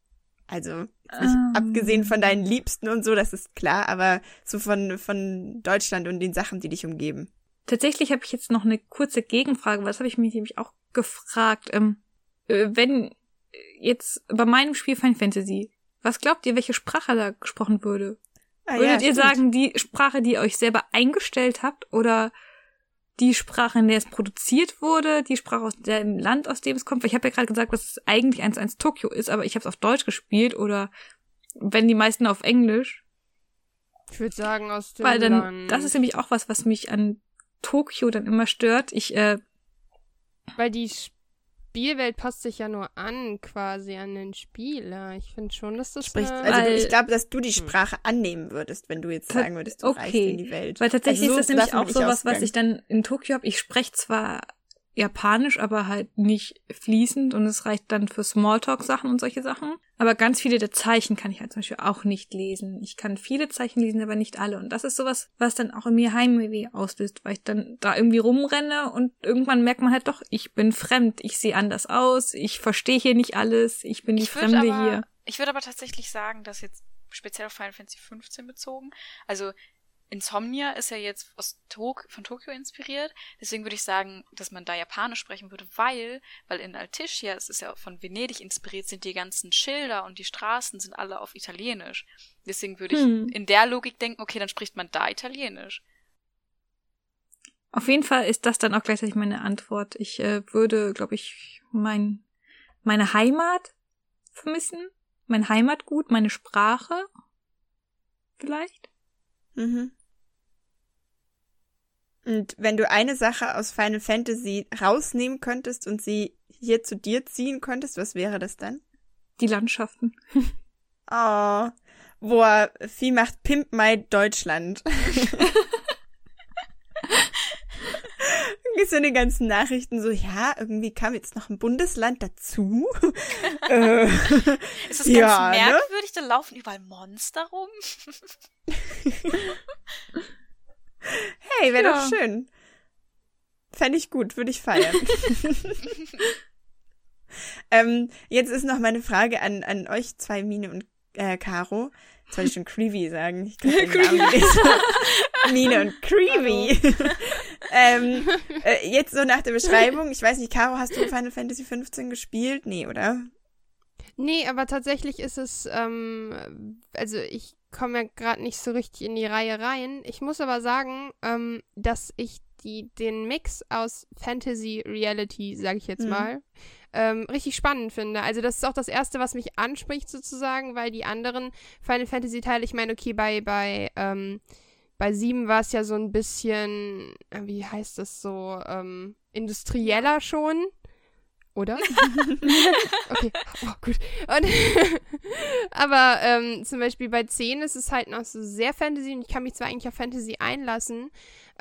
Speaker 1: Also, nicht
Speaker 4: Ähm.
Speaker 1: abgesehen von deinen Liebsten und so, das ist klar, aber so von, von Deutschland und den Sachen, die dich umgeben.
Speaker 4: Tatsächlich habe ich jetzt noch eine kurze Gegenfrage, weil das habe ich mich nämlich auch gefragt. Ähm, äh, wenn jetzt bei meinem Spiel Final Fantasy Was glaubt ihr, welche Sprache da gesprochen würde?
Speaker 1: Ah,
Speaker 4: Würdet
Speaker 1: ja,
Speaker 4: ihr
Speaker 1: stimmt.
Speaker 4: sagen, die Sprache, die ihr euch selber eingestellt habt, oder die Sprache, in der es produziert wurde, die Sprache aus dem Land, aus dem es kommt? Weil ich habe ja gerade gesagt, dass es eigentlich 1-1 Tokio ist, aber ich habe es auf Deutsch gespielt oder wenn die meisten auf Englisch.
Speaker 2: Ich würde sagen, aus dem
Speaker 4: Weil dann,
Speaker 2: Land.
Speaker 4: das ist nämlich auch was, was mich an Tokio dann immer stört. Ich, äh,
Speaker 2: Weil die Spielwelt passt sich ja nur an, quasi an den Spieler. Ich finde schon, dass das
Speaker 1: Spricht,
Speaker 2: eine-
Speaker 1: also ich glaube, dass du die
Speaker 2: Hm.
Speaker 1: Sprache annehmen würdest, wenn du jetzt sagen würdest, du
Speaker 4: okay.
Speaker 1: reist in die Welt.
Speaker 4: Weil tatsächlich
Speaker 1: Also so
Speaker 4: ist das nämlich auch sowas, was ich dann in Tokio habe. Ich spreche zwar Japanisch, aber halt nicht fließend und es reicht dann für Smalltalk-Sachen und solche Sachen. Aber ganz viele der Zeichen kann ich halt zum Beispiel auch nicht lesen. Ich kann viele Zeichen lesen, aber nicht alle. Und das ist sowas, was dann auch in mir Heimweh auslöst, weil ich dann da irgendwie rumrenne und irgendwann merkt man halt doch, ich bin fremd, ich sehe anders aus, ich verstehe hier nicht alles, ich bin die
Speaker 3: Ich
Speaker 4: Fremde
Speaker 3: aber,
Speaker 4: hier.
Speaker 3: Ich würde aber tatsächlich sagen, dass jetzt speziell auf Final Fantasy 15 bezogen, also Insomnia ist ja jetzt aus Tok von Tokio inspiriert, deswegen würde ich sagen, dass man da Japanisch sprechen würde, weil, weil in Altischia, es ist ja von Venedig inspiriert, sind die ganzen Schilder und die Straßen sind alle auf Italienisch. Deswegen würde ich
Speaker 4: Hm.
Speaker 3: in der Logik denken, okay, dann spricht man da Italienisch.
Speaker 4: Auf jeden Fall ist das dann auch gleichzeitig meine Antwort. Ich äh, würde, glaube ich, mein, meine Heimat vermissen, mein Heimatgut, meine Sprache vielleicht.
Speaker 1: Mhm. Und wenn du eine Sache aus Final Fantasy rausnehmen könntest und sie hier zu dir ziehen könntest, was wäre das dann?
Speaker 4: Die Landschaften.
Speaker 1: Oh, boah, Vieh macht Pimp My Deutschland. So die ganzen Nachrichten so, ja, irgendwie kam jetzt noch ein Bundesland dazu. äh,
Speaker 3: Ist das ganz
Speaker 1: Ja, ne?
Speaker 3: merkwürdig, da laufen überall Monster rum?
Speaker 1: hey, wäre
Speaker 4: Ja.
Speaker 1: doch schön. Fände ich gut, würde ich feiern. ähm, jetzt ist noch meine Frage an, an euch zwei, Mine und äh, Caro. Jetzt wollte ich schon Creevy sagen. Ich. Mine und Creevy. ähm, äh, jetzt so nach der Beschreibung. Ich weiß nicht, Caro, hast du Final Fantasy 15 gespielt? Nee, oder?
Speaker 2: Nee, aber tatsächlich ist es, ähm, also ich komme ja gerade nicht so richtig in die Reihe rein. Ich muss aber sagen, ähm, dass ich die, den Mix aus Fantasy Reality, sage ich jetzt
Speaker 1: Mhm.
Speaker 2: mal, ähm, richtig spannend finde. Also das ist auch das Erste, was mich anspricht sozusagen, weil die anderen Final Fantasy Teile, ich meine, okay, bei, bei, ähm, bei sieben war es ja so ein bisschen, äh, wie heißt das so, ähm, industrieller schon. Oder? okay, oh, gut. Und aber ähm, zum Beispiel bei 10 ist es halt noch so sehr Fantasy und ich kann mich zwar eigentlich auf Fantasy einlassen,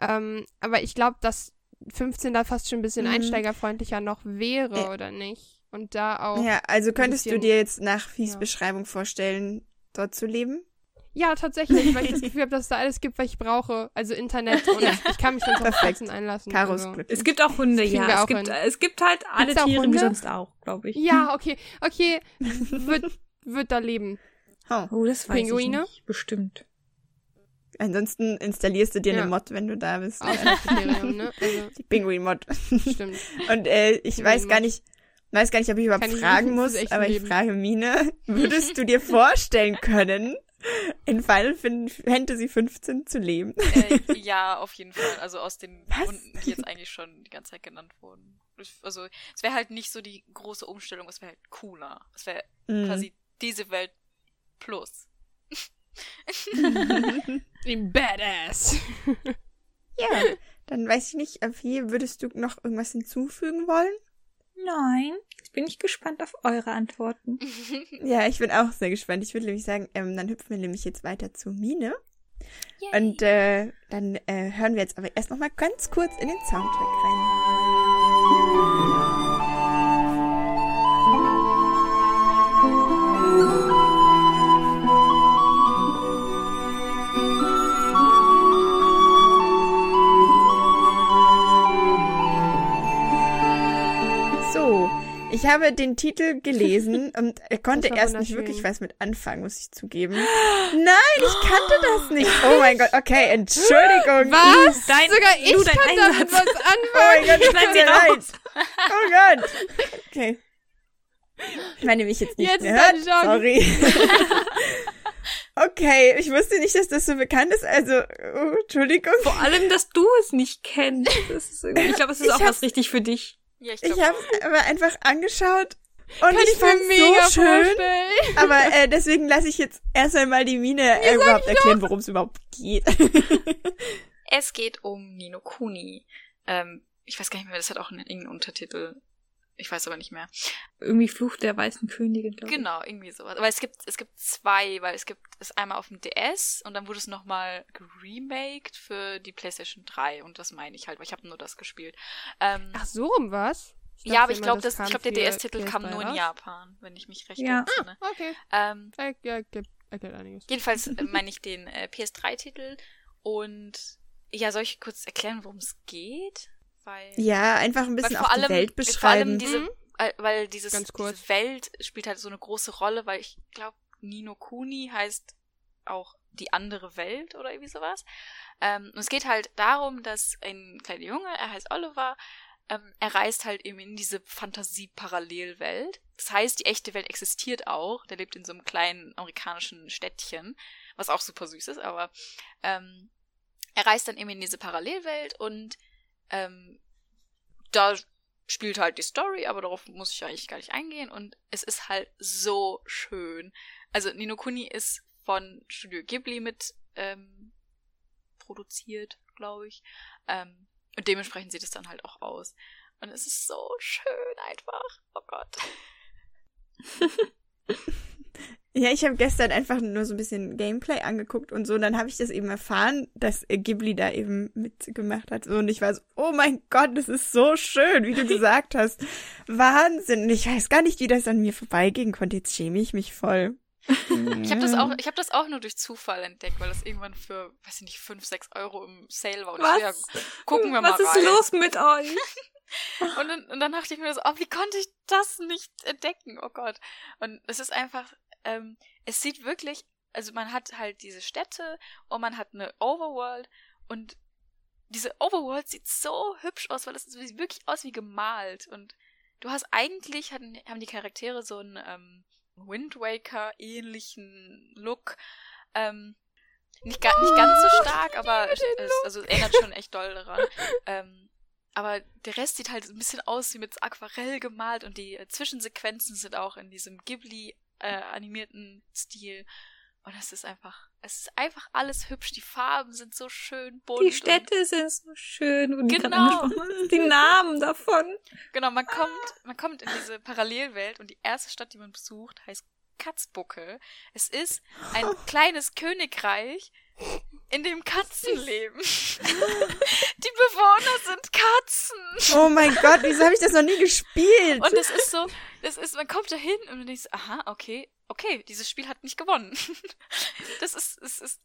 Speaker 2: ähm, aber ich glaube, dass 15 da fast schon ein bisschen
Speaker 1: Mhm.
Speaker 2: einsteigerfreundlicher noch wäre,
Speaker 1: Äh.
Speaker 2: oder nicht? Und da auch.
Speaker 1: Ja, also könntest du
Speaker 2: bisschen-
Speaker 1: dir jetzt nach Fies
Speaker 2: ja.
Speaker 1: Beschreibung vorstellen, dort zu leben?
Speaker 2: Ja, tatsächlich, weil ich das Gefühl habe, dass es da alles gibt, was ich brauche. Also Internet und
Speaker 1: Ja.
Speaker 2: ich kann mich dann auf
Speaker 1: Perfekt.
Speaker 2: 15 einlassen.
Speaker 1: Caro ist
Speaker 2: also.
Speaker 4: Es gibt auch Hunde, ja. Es
Speaker 2: auch
Speaker 4: gibt,
Speaker 2: hin.
Speaker 4: es gibt halt alle
Speaker 2: Gibt's auch
Speaker 4: Tiere wie
Speaker 2: Hunde?
Speaker 4: sonst auch, glaube ich.
Speaker 2: Ja, okay, okay. Wird, wird da leben.
Speaker 1: Oh.
Speaker 4: Oh, das weiß
Speaker 2: Pinguine?
Speaker 4: ich nicht. Bestimmt.
Speaker 1: Ansonsten installierst du dir
Speaker 2: Ja.
Speaker 1: eine Mod, wenn du da bist.
Speaker 2: Ausschlusskriterium, ne? Also,
Speaker 1: Die Pinguin-Mod.
Speaker 2: stimmt.
Speaker 1: Und äh, ich
Speaker 2: Pinguin-Mod.
Speaker 1: weiß gar nicht, weiß gar nicht, ob ich überhaupt
Speaker 2: Kann ich
Speaker 1: fragen
Speaker 2: nicht
Speaker 1: muss, aber ich
Speaker 2: Leben.
Speaker 1: frage Mine, würdest du dir vorstellen können, in Final Fan- Fantasy 15 zu leben?
Speaker 3: Äh, ja, auf jeden Fall. Also aus den
Speaker 1: Was?
Speaker 3: Gründen, die jetzt eigentlich schon die ganze Zeit genannt wurden. Also es wäre halt nicht so die große Umstellung, es wäre halt cooler. Es wäre
Speaker 1: Mhm.
Speaker 3: quasi diese Welt plus.
Speaker 2: Im Badass.
Speaker 1: Ja, dann weiß ich nicht, äh, wie würdest du noch irgendwas hinzufügen wollen?
Speaker 4: Nein. Jetzt bin ich gespannt auf eure Antworten.
Speaker 1: Ja, ich bin auch sehr gespannt. Ich würde nämlich sagen, ähm, dann hüpfen wir nämlich jetzt weiter zu Mine.
Speaker 3: Yay.
Speaker 1: Und äh, dann äh, hören wir jetzt aber erst noch mal ganz kurz in den Soundtrack rein. Ich habe den Titel gelesen und konnte erst nicht wirklich was mit anfangen, muss ich zugeben. Nein, ich kannte das nicht. Oh mein Gott, okay, Entschuldigung.
Speaker 2: Was?
Speaker 4: Dein-
Speaker 2: Sogar ich kann damit
Speaker 4: Einsatz.
Speaker 2: was
Speaker 1: Oh mein
Speaker 2: anfangen.
Speaker 1: Gott, mir
Speaker 4: sie
Speaker 1: leid.
Speaker 4: raus.
Speaker 1: Oh Gott. Okay. Ich meine mich jetzt nicht
Speaker 2: Jetzt
Speaker 1: mehr hört. Sorry. okay, ich wusste nicht, dass das so bekannt ist. Also, oh, Entschuldigung.
Speaker 4: Vor allem, dass du es nicht kennst. Das ist irgendwie, ich glaube, es ist
Speaker 1: Ich
Speaker 4: auch was richtig für dich.
Speaker 3: Ja, ich
Speaker 1: Ich habe aber einfach angeschaut und
Speaker 2: Kann
Speaker 1: ich
Speaker 2: ich
Speaker 1: fand
Speaker 2: mega
Speaker 1: so schön.
Speaker 2: vorstellen.
Speaker 1: Aber äh, deswegen lasse ich jetzt erst einmal die Mine äh, überhaupt erklären, worum es überhaupt geht.
Speaker 3: Es geht um Nino Kuni. Ähm, ich weiß gar nicht mehr, das hat auch einen irgendeinen Untertitel. Ich weiß aber nicht mehr.
Speaker 4: Irgendwie Fluch der weißen Königin, glaube ich.
Speaker 3: Genau, irgendwie sowas. Aber es gibt, es gibt zwei, weil es gibt es einmal auf dem DS und dann wurde es nochmal geremaked für die PlayStation 3 und das meine ich halt, weil ich habe nur das gespielt. Ähm,
Speaker 2: Ach, so rum was?
Speaker 3: ja, aber ich
Speaker 2: dachte
Speaker 3: glaube, glaube, der DS-Titel kam
Speaker 2: PS3
Speaker 3: nur in
Speaker 2: raus.
Speaker 3: Japan, wenn ich mich recht
Speaker 4: Ja.
Speaker 3: entsinne.
Speaker 2: Okay.
Speaker 3: Ähm,
Speaker 2: Ja, gibt- erklärt einiges.
Speaker 3: jedenfalls äh, meine ich den äh, PS3-Titel und ja, soll ich kurz erklären, worum es geht? Weil
Speaker 1: ja, einfach ein bisschen
Speaker 3: allem,
Speaker 1: die Welt
Speaker 3: vor allem
Speaker 1: beschreiben.
Speaker 3: diese,
Speaker 2: Mhm.
Speaker 3: äh, weil dieses,
Speaker 2: Ganz kurz.
Speaker 3: diese Welt spielt halt so eine große Rolle, weil ich glaube, Nino Kuni heißt auch die andere Welt oder irgendwie sowas. Ähm, und es geht halt darum, dass ein kleiner Junge, er heißt Oliver, ähm, er reist halt eben in diese Fantasie-Parallelwelt. Das heißt, die echte Welt existiert auch. Der lebt in so einem kleinen amerikanischen Städtchen, was auch super süß ist, aber ähm, er reist dann eben in diese Parallelwelt und ähm, da spielt halt die Story, aber darauf muss ich eigentlich gar nicht eingehen und es ist halt so schön. Also Nino Kuni ist von Studio Ghibli mit ähm, produziert, glaube ich. Ähm, und dementsprechend sieht es dann halt auch aus. Und es ist so schön einfach. Oh Gott.
Speaker 1: Ja, ich habe gestern einfach nur so ein bisschen Gameplay angeguckt und so. Und dann habe ich das eben erfahren, dass Ghibli da eben mitgemacht hat. So, und ich war so, oh mein Gott, das ist so schön, wie du gesagt hast. Wahnsinn. Und ich weiß gar nicht, wie das an mir vorbeigehen konnte. Jetzt schäme ich mich voll.
Speaker 3: Ich habe das auch, ich habe das auch nur durch Zufall entdeckt, weil das irgendwann für, weiß ich nicht, 5, 6 Euro im Sale war. Und ich so, ja,
Speaker 4: Was?
Speaker 3: gucken wir mal
Speaker 4: Was ist
Speaker 3: rein.
Speaker 4: los mit euch?
Speaker 3: Und dann, und dann dachte ich mir so, oh, wie konnte ich das nicht entdecken? Oh Gott. Und es ist einfach, ähm, es sieht wirklich, also man hat halt diese Städte und man hat eine Overworld und diese Overworld sieht so hübsch aus, weil es sieht wirklich aus wie gemalt. Und du hast eigentlich, hatten, haben die Charaktere so einen ähm, Wind Waker ähnlichen Look. Ähm, nicht, ga, nicht ganz so stark, aber es, es, also es erinnert schon echt doll daran. Ähm, aber der Rest sieht halt ein bisschen aus wie mit Aquarell gemalt und die äh, Zwischensequenzen sind auch in diesem Ghibli äh, animierten Stil. Und es ist einfach, es ist einfach alles hübsch. Die Farben sind so schön bunt.
Speaker 4: Die Städte sind so schön. Und die,
Speaker 3: Genau.
Speaker 4: die Namen davon.
Speaker 3: Genau, man kommt, man kommt in diese Parallelwelt und die erste Stadt, die man besucht, heißt Katzbuckel. Es ist ein kleines Königreich, in dem Katzen leben. Die Bewohner sind Katzen.
Speaker 1: Oh mein Gott, wieso habe ich das noch nie gespielt?
Speaker 3: Und es ist so, das ist, man kommt da hin und man denkt, so, aha, okay, okay, dieses Spiel hat nicht gewonnen. Das ist, es ist,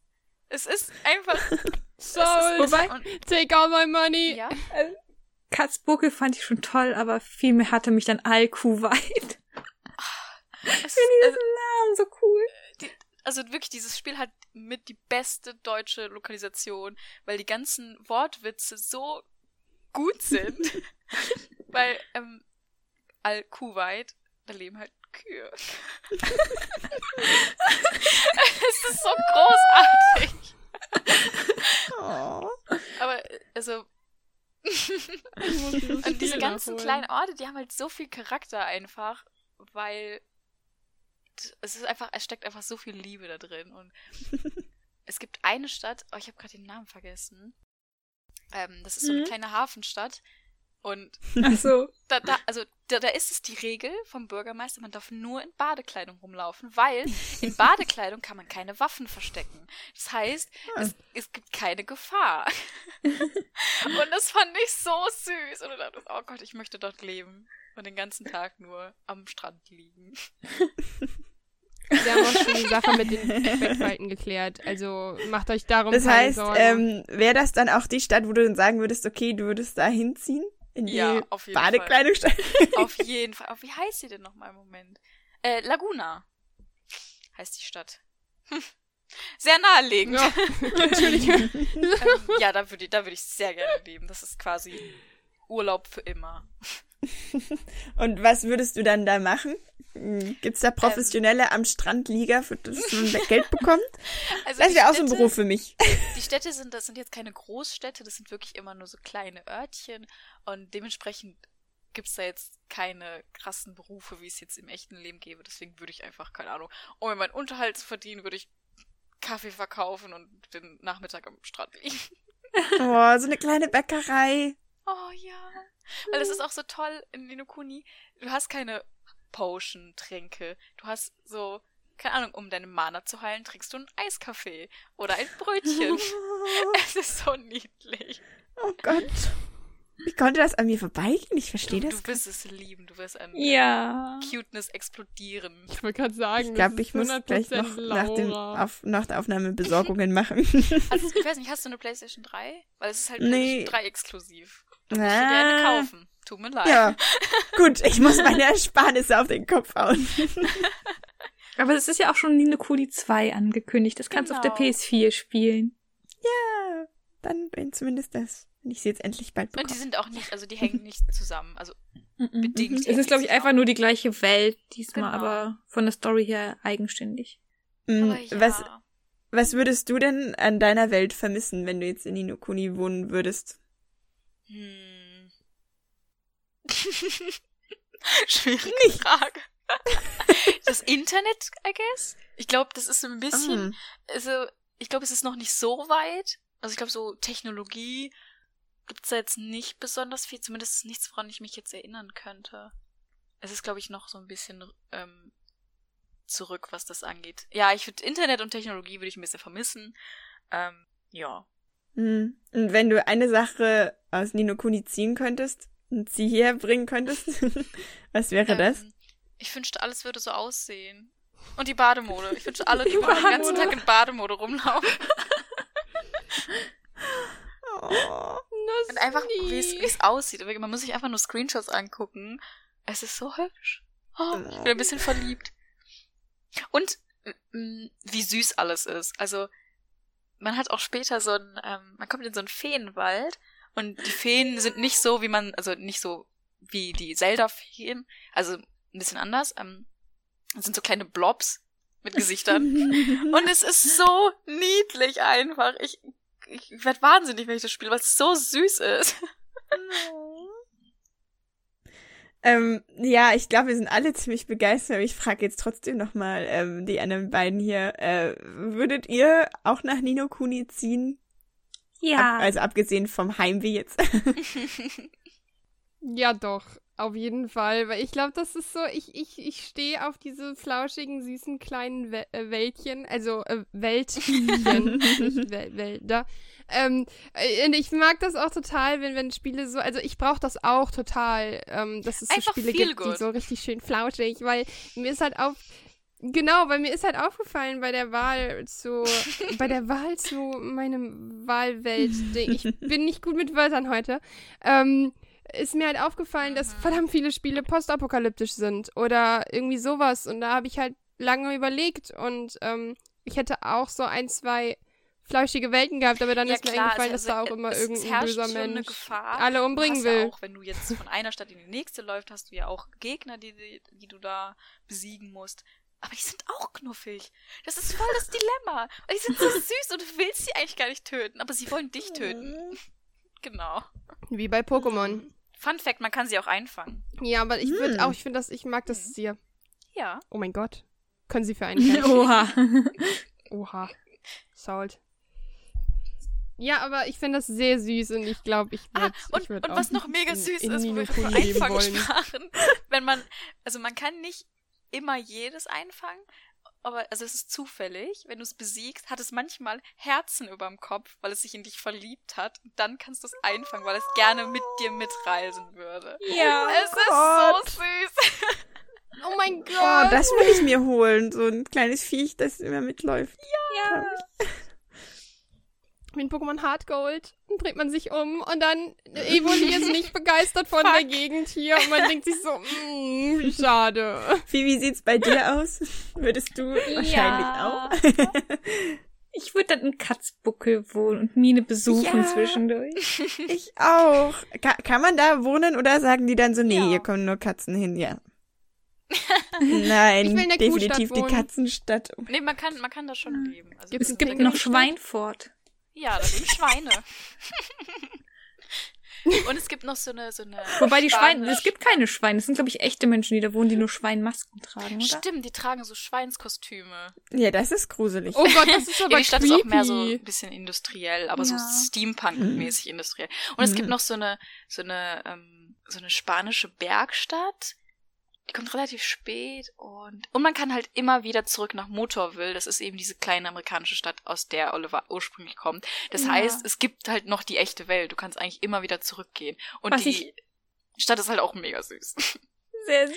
Speaker 3: es ist einfach.
Speaker 2: So,
Speaker 4: Wobei-
Speaker 2: take all my money.
Speaker 3: ja,
Speaker 4: Katzbuckel fand ich schon toll, aber viel mehr hatte mich dann Alkuweit.
Speaker 3: es,
Speaker 4: Diese
Speaker 3: also,
Speaker 4: Namen so cool.
Speaker 3: also wirklich, dieses Spiel hat mit die beste deutsche Lokalisation, weil die ganzen Wortwitze so gut sind. weil, ähm, Al-Kuwait, da leben halt Kühe. es ist so großartig.
Speaker 1: Oh.
Speaker 3: Aber, also, Und diese ganzen
Speaker 2: nachholen.
Speaker 3: kleinen Orte, die haben halt so viel Charakter einfach, weil es ist einfach, es steckt einfach so viel Liebe da drin. Und es gibt eine Stadt, oh, ich habe gerade den Namen vergessen. Ähm, das ist so eine
Speaker 4: Mhm.
Speaker 3: kleine Hafenstadt. Und
Speaker 4: Ach so.
Speaker 3: da, da, also da, da ist es die Regel vom Bürgermeister, man darf nur in Badekleidung rumlaufen, weil in Badekleidung kann man keine Waffen verstecken. Das heißt, es, es gibt keine Gefahr. und das fand ich so süß. Und ich dachte, oh Gott, ich möchte dort leben. Und den ganzen Tag nur am Strand liegen.
Speaker 2: Wir haben auch schon die Sache mit den Speckfalten geklärt. Also macht euch darum
Speaker 1: Das
Speaker 2: keine
Speaker 1: heißt,
Speaker 2: Sorgen.
Speaker 1: ähm, wäre das dann auch die Stadt, wo du dann sagen würdest, okay, du würdest da hinziehen? In die
Speaker 3: Ja, auf jeden
Speaker 1: Badekleidungsstadt?
Speaker 3: Auf jeden Fall. Oh, wie heißt sie denn noch mal im Moment? Äh, Laguna heißt die Stadt. Hm. Sehr naheliegend.
Speaker 2: ja, natürlich.
Speaker 3: ähm, ja, da würde ich, da würde ich sehr gerne leben. Das ist quasi Urlaub für immer.
Speaker 1: Und was würdest du dann da machen? Hm, Gibt's da Professionelle am Strandliga, für das man Geld bekommt?
Speaker 3: Also
Speaker 1: Das wäre auch so ein Beruf für mich.
Speaker 3: Die Städte sind, das sind jetzt keine Großstädte, das sind wirklich immer nur so kleine Örtchen und dementsprechend gibt's da jetzt keine krassen Berufe, wie es jetzt im echten Leben gäbe. Deswegen würde ich einfach, keine Ahnung, um mir meinen Unterhalt zu verdienen, würde ich Kaffee verkaufen und den Nachmittag am Strand liegen.
Speaker 1: Oh, so eine kleine Bäckerei.
Speaker 3: Oh ja. Weil das ist auch so toll in Ninokuni. Du hast keine Potion-Tränke. Du hast so, keine Ahnung, um deine Mana zu heilen, trinkst du einen Eiskaffee oder ein Brötchen. es ist so niedlich.
Speaker 1: Oh Gott. Wie konnte das an mir vorbeigehen? Ich verstehe das.
Speaker 3: du wirst es lieben. Du wirst an
Speaker 4: Ja.
Speaker 3: Cuteness explodieren.
Speaker 2: Ich wollte gerade sagen,
Speaker 1: Ich glaube, ich muss gleich
Speaker 2: 100%
Speaker 1: noch nach, dem, auf, nach der Aufnahme Besorgungen machen.
Speaker 3: Also, ich weiß nicht, hast du eine PlayStation 3? Weil es ist halt
Speaker 1: Nee.
Speaker 3: PlayStation 3 exklusiv. Du musst dir eine
Speaker 1: Ah.
Speaker 3: kaufen. Tut mir leid.
Speaker 1: Ja, gut, ich muss meine Ersparnisse auf den Kopf hauen.
Speaker 4: Aber es ist ja auch schon Nino Kuni 2 angekündigt. Das kannst du auf der
Speaker 3: Genau.
Speaker 4: PS4 spielen.
Speaker 1: Ja, dann bin zumindest das. Wenn ich sie jetzt endlich bald
Speaker 3: Und die
Speaker 1: bekomme.
Speaker 3: sind auch nicht, also die hängen nicht zusammen. Also
Speaker 4: Mhm.
Speaker 3: bedingt.
Speaker 4: Es ist, glaube ich, einfach nur die gleiche Welt diesmal,
Speaker 3: Genau.
Speaker 4: aber von der Story her eigenständig.
Speaker 1: Mm,
Speaker 3: Aber ja.
Speaker 1: was, was würdest du denn an deiner Welt vermissen, wenn du jetzt in Inokuni wohnen würdest?
Speaker 3: Hm. Schwierige Frage. das Internet, I guess? Ich glaube, das ist so ein bisschen,
Speaker 1: Ah.
Speaker 3: also, ich glaube, es ist noch nicht so weit. Also ich glaube, so Technologie gibt's da jetzt nicht besonders viel. Zumindest nichts, woran ich mich jetzt erinnern könnte. Es ist, glaube ich, noch so ein bisschen ähm, zurück, was das angeht. Ja, ich würde Internet und Technologie würde ich ein bisschen vermissen. Ähm, ja.
Speaker 1: Hm. Und wenn du eine Sache aus Ninokuni ziehen könntest und sie hierher bringen könntest, was wäre das?
Speaker 3: Ähm, ich wünschte, alles würde so aussehen. Und die Bademode. Ich wünschte, alle, die
Speaker 4: Die
Speaker 3: den ganzen. Tag in Bademode rumlaufen.
Speaker 1: Oh.
Speaker 3: Und einfach, wie es, wie es aussieht. Man muss sich einfach nur Screenshots angucken. Es ist so hübsch. Oh, ich bin ein bisschen verliebt. Und mm, wie süß alles ist. Also, man hat auch später so ein, ähm, man kommt in so einen Feenwald und die Feen sind nicht so, wie man, also nicht so wie die Zelda-Feen, also ein bisschen anders. Ähm, es sind so kleine Blobs mit Gesichtern. Und es ist so niedlich einfach. Ich, ich werde wahnsinnig, wenn ich das spiele, weil es so süß ist.
Speaker 1: Ähm, ja, ich glaube, wir sind alle ziemlich begeistert, aber ich frage jetzt trotzdem nochmal ähm, die anderen beiden hier. Äh, würdet ihr auch nach Ninokuni ziehen?
Speaker 4: Ja.
Speaker 1: Ab, also abgesehen vom Heimweh jetzt.
Speaker 2: Ja, doch. Auf jeden Fall. Weil ich glaube, das ist so, ich, ich, ich stehe auf diese flauschigen, süßen kleinen Wel äh, Wäldchen, also äh, Wäldchen, nicht Wel Wälder. Ähm, äh, und ich mag das auch total, wenn, wenn Spiele so, also ich brauche das auch total, ähm, dass es so
Speaker 3: Einfach
Speaker 2: Spiele
Speaker 3: feel
Speaker 2: gibt, die
Speaker 3: good.
Speaker 2: so richtig schön flauschig, weil mir ist halt auf, Genau, weil mir ist halt aufgefallen bei der Wahl zu, bei der Wahl zu meinem Wahlwelt-Ding. Ich bin nicht gut mit Wörtern heute. Ähm, ist mir halt aufgefallen, dass
Speaker 3: Mhm.
Speaker 2: verdammt viele Spiele postapokalyptisch sind oder irgendwie sowas. Und da habe ich halt lange überlegt und ähm, ich hätte auch so ein, zwei flauschige Welten gehabt, aber dann
Speaker 3: Ja,
Speaker 2: ist mir
Speaker 3: klar,
Speaker 2: eingefallen,
Speaker 3: also,
Speaker 2: dass da auch immer irgendein böser Mensch
Speaker 3: Gefahr.
Speaker 2: alle umbringen will.
Speaker 3: Ja auch, wenn du jetzt von einer Stadt in die nächste läufst, hast du ja auch Gegner, die, die, die du da besiegen musst. Aber die sind auch knuffig. Das ist voll das Dilemma. Und die sind so süß und du willst sie eigentlich gar nicht töten, aber sie wollen dich töten. Genau.
Speaker 2: Wie bei Pokémon.
Speaker 3: Fun Fact, man kann sie auch einfangen.
Speaker 2: Ja, aber ich würde
Speaker 1: Hm.
Speaker 2: auch, ich finde das, ich mag
Speaker 3: Mhm.
Speaker 2: das sehr.
Speaker 3: Ja.
Speaker 2: Oh mein Gott. Können Sie für einen?
Speaker 4: Oha.
Speaker 2: Oha. Salt. Ja, aber ich finde das sehr süß und ich glaube, ich
Speaker 3: Ah,
Speaker 2: würde
Speaker 3: und,
Speaker 2: ich würd
Speaker 3: und
Speaker 2: auch
Speaker 3: was noch mega
Speaker 2: in-
Speaker 3: süß
Speaker 2: in
Speaker 3: ist, wo wir von Einfangen sprachen, wenn man, also man kann nicht immer jedes einfangen, aber also es ist zufällig, wenn du es besiegst, hat es manchmal Herzen überm Kopf, weil es sich in dich verliebt hat. Und dann kannst du es einfangen, weil es gerne mit dir mitreisen würde.
Speaker 4: ja.
Speaker 3: es
Speaker 1: Gott.
Speaker 3: ist so süß.
Speaker 2: Oh mein Gott.
Speaker 1: Oh, das würde ich mir holen. So ein kleines Viech, das immer mitläuft.
Speaker 4: ja.
Speaker 2: Wie in Pokémon Hard Gold dann dreht man sich um und dann Evoli ist nicht begeistert von der. Gegend hier und man denkt sich so, mm, wie schade.
Speaker 1: Wie, wie sieht's bei dir aus? Würdest du wahrscheinlich
Speaker 4: Ja.
Speaker 1: auch?
Speaker 4: Ich würde dann in Katzbuckel wohnen und Mine besuchen
Speaker 1: Ja.
Speaker 4: zwischendurch.
Speaker 1: Ich auch. Ka kann man da wohnen oder sagen die dann so, nee,
Speaker 3: Ja.
Speaker 1: hier kommen nur Katzen hin, ja. Nein, definitiv die. Katzenstadt.
Speaker 3: Nee, man kann, man kann da schon leben. Also,
Speaker 4: Es gibt noch
Speaker 2: Stadt?
Speaker 4: Schweinfurt.
Speaker 3: Ja, da leben Schweine. Und es gibt noch so eine, so eine.
Speaker 4: Wobei die Schweine, es gibt keine Schweine. Es sind, glaube ich, echte Menschen, die da wohnen, die nur Schweinmasken tragen, oder?
Speaker 3: Stimmt, die tragen so Schweinskostüme.
Speaker 1: Ja, das ist gruselig.
Speaker 2: Oh Gott, das ist aber
Speaker 3: Ja, die Stadt
Speaker 2: creepy.
Speaker 3: ist auch mehr so ein bisschen industriell, aber so
Speaker 4: Ja.
Speaker 3: Steampunk-mäßig industriell. Und es gibt
Speaker 1: Mhm.
Speaker 3: noch so eine, so eine, ähm, so eine spanische Bergstadt. Die kommt relativ spät und, und man kann halt immer wieder zurück nach Motorville. Das ist eben diese kleine amerikanische Stadt, aus der Oliver ursprünglich kommt. Das
Speaker 4: Ja.
Speaker 3: heißt, es gibt halt noch die echte Welt. Du kannst eigentlich immer wieder zurückgehen. Und
Speaker 4: Was
Speaker 3: die
Speaker 4: ich-
Speaker 3: Stadt ist halt auch mega süß.
Speaker 4: Sehr, sehr,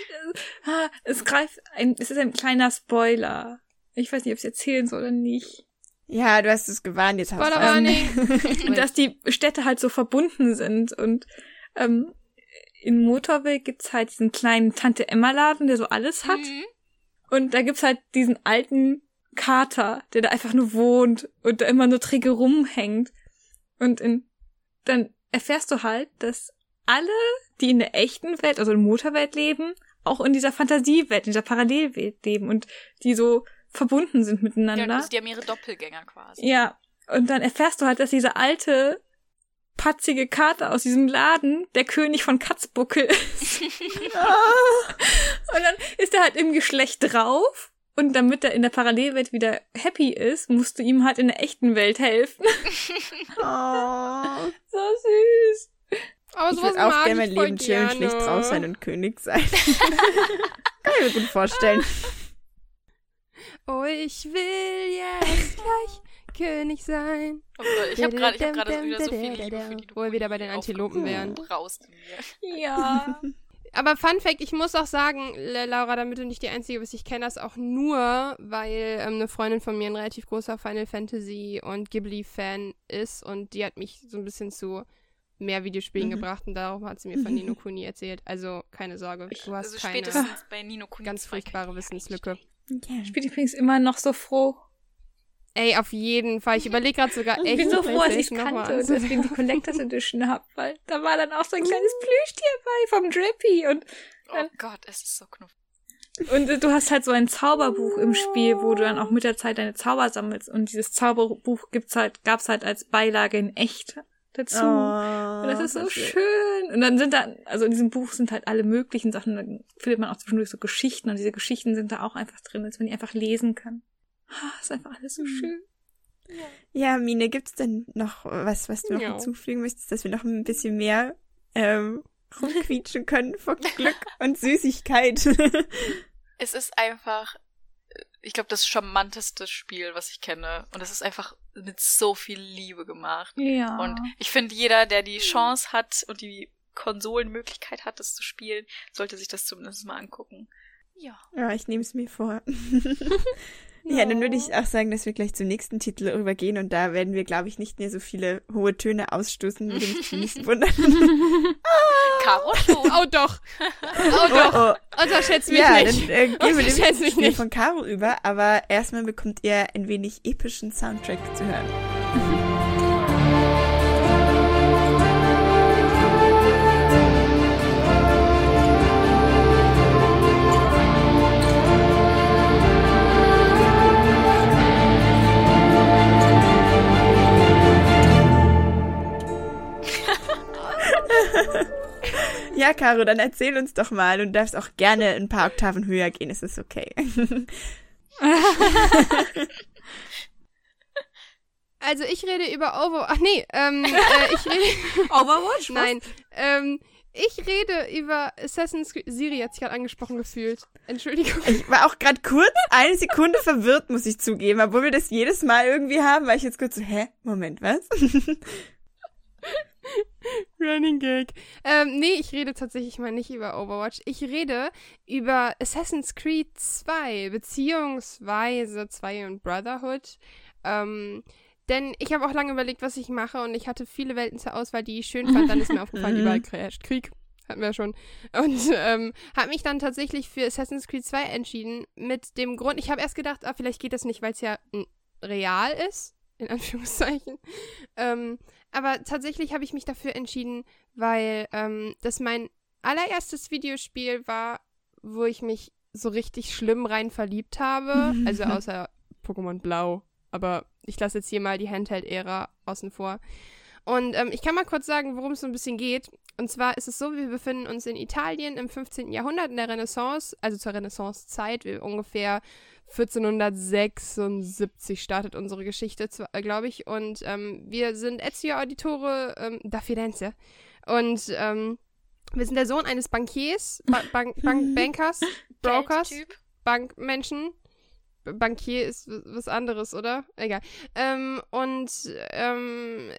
Speaker 4: ah, es greift ein, es ist ein kleiner Spoiler. Ich weiß nicht, ob ich es erzählen soll oder nicht.
Speaker 1: Ja, du hast es gewarnt, jetzt hast du.
Speaker 4: Und dass die Städte halt so verbunden sind und ähm, in Motorville gibt's halt diesen kleinen Tante-Emma-Laden, der so alles hat.
Speaker 3: Mhm.
Speaker 4: Und da gibt's halt diesen alten Kater, der da einfach nur wohnt und da immer nur träge rumhängt. Und in, dann erfährst du halt, dass alle, die in der echten Welt, also in Motorwelt leben, auch in dieser Fantasiewelt, in dieser Parallelwelt leben und die so verbunden sind
Speaker 3: Ja,
Speaker 4: miteinander.
Speaker 3: also die haben ihre Doppelgänger quasi.
Speaker 4: Ja, und dann erfährst du halt, dass dieser alte, patzige Kater aus diesem Laden der König von Katzbuckel ist. und dann ist er halt im Geschlecht drauf. Und damit er in der Parallelwelt wieder happy ist, musst du ihm halt in der echten Welt helfen.
Speaker 1: Oh.
Speaker 4: So süß.
Speaker 2: Aber
Speaker 1: Ich
Speaker 2: sowas
Speaker 1: würde auch gerne mein
Speaker 2: ich
Speaker 1: Leben chillen, schlecht drauf sein und König sein. Kann ich mir gut vorstellen.
Speaker 2: Oh, ich will jetzt gleich König sein.
Speaker 3: Oh Gott, ich habe gerade ich hab gerade wieder so viel Liebe für die
Speaker 2: Wo wir wieder bei den Antilopen wären.
Speaker 4: Ja.
Speaker 2: Aber Fun Fact, ich muss auch sagen, La- Laura, damit du nicht die Einzige bist, ich kenne das auch nur, weil ähm, eine Freundin von mir ein relativ großer Final Fantasy und Ghibli-Fan ist und die hat mich so ein bisschen zu mehr Videospielen
Speaker 1: Mhm.
Speaker 2: gebracht und darum hat sie mir von Nino Kuni erzählt. Also keine Sorge, du hast
Speaker 3: Also
Speaker 2: keine
Speaker 3: spätestens bei Nino Kuni
Speaker 2: ganz
Speaker 3: 2
Speaker 2: furchtbare Wissenslücke.
Speaker 1: Ja.
Speaker 4: Ich bin übrigens immer noch so froh.
Speaker 2: Ey, auf jeden Fall. Ich überlege gerade sogar echt.
Speaker 4: Ich bin so froh, dass ich es kannte und deswegen die Collectors Edition hab, weil da war dann auch so ein kleines Plüschtier bei vom Drippy und
Speaker 3: Oh Gott, es ist so knuffig.
Speaker 4: Und äh, du hast halt so ein Zauberbuch im Spiel, wo du dann auch mit der Zeit deine Zauber sammelst. Und dieses Zauberbuch gibt's halt, gab's halt als Beilage in echt dazu.
Speaker 1: Oh,
Speaker 4: und das ist so
Speaker 1: was
Speaker 4: schön. Und dann sind da, also in diesem Buch sind halt alle möglichen Sachen. Dann findet man auch zwischendurch so Geschichten. Und diese Geschichten sind da auch einfach drin, als man die einfach lesen kann. Ah, ist einfach alles so
Speaker 1: Hm.
Speaker 4: schön.
Speaker 1: Ja, Mine, gibt's denn noch was, was du noch
Speaker 2: Ja.
Speaker 1: hinzufügen möchtest, dass wir noch ein bisschen mehr ähm, rumquietschen können vor Glück und Süßigkeit?
Speaker 3: Es ist einfach, ich glaube, das charmanteste Spiel, was ich kenne. Und es ist einfach mit so viel Liebe gemacht.
Speaker 4: Ja.
Speaker 3: Und ich finde, jeder, der die Chance hat und die Konsolenmöglichkeit hat, das zu spielen, sollte sich das zumindest mal angucken. Ja.
Speaker 1: ja, ich nehme es mir vor. Ja, dann würde ich auch sagen, dass wir gleich zum nächsten Titel rübergehen und da werden wir, glaube ich, nicht mehr so viele hohe Töne ausstoßen, würde mich nicht wundern.
Speaker 3: Caro schon.
Speaker 2: Oh doch. Oh
Speaker 1: Oh,
Speaker 2: doch.
Speaker 1: oh.
Speaker 2: Unterschätzt mich
Speaker 1: Ja,
Speaker 2: nicht.
Speaker 1: dann äh, gehen wir
Speaker 2: Unterschätzt
Speaker 1: nämlich
Speaker 2: mich nicht.
Speaker 1: von Caro über, aber erstmal bekommt ihr ein wenig epischen Soundtrack zu hören. Ja, Caro, dann erzähl uns doch mal und darfst auch gerne ein paar Oktaven höher gehen, es ist okay.
Speaker 2: Also ich rede über Over... Ach nee, ähm, äh, ich rede...
Speaker 4: Overwatch?
Speaker 2: Nein, ähm, ich rede über Assassin's Creed... Siri hat sich gerade angesprochen gefühlt. Entschuldigung.
Speaker 1: Ich war auch gerade kurz eine Sekunde verwirrt, muss ich zugeben, obwohl wir das jedes Mal irgendwie haben, war ich jetzt kurz so, hä? Moment, was?
Speaker 2: Running Gag. Ähm, nee, ich rede tatsächlich mal nicht über Overwatch. Ich rede über Assassin's Creed 2, beziehungsweise 2 und Brotherhood. Ähm, denn ich habe auch lange überlegt, was ich mache und ich hatte viele Welten zur Auswahl, die ich schön fand. Dann ist mir aufgefallen,
Speaker 1: Mhm.
Speaker 2: überall crasht Krieg. Hatten wir ja schon. Und ähm, habe mich dann tatsächlich für Assassin's Creed 2 entschieden. Mit dem Grund, ich habe erst gedacht, ah, vielleicht geht das nicht, weil es ja real ist, in Anführungszeichen. Ähm, aber tatsächlich habe ich mich dafür entschieden, weil ähm, das mein allererstes Videospiel war, wo ich mich so richtig schlimm rein verliebt habe. Also außer Pokémon Blau. Aber ich lasse jetzt hier mal die Handheld-Ära außen vor. Und ähm, ich kann mal kurz sagen, worum es so ein bisschen geht. Und zwar ist es so, wir befinden uns in Italien im 15. Jahrhundert in der Renaissance, also zur Renaissancezeit, ungefähr 1476 startet unsere Geschichte, äh, glaube ich. Und ähm, wir sind Ezio Auditore ähm, da Firenze. Und ähm, wir sind der Sohn eines Bankiers, ba Bank Bank Bankers, Brokers, Bankmenschen. Bankier ist was anderes, oder? Egal. Ähm, und ähm,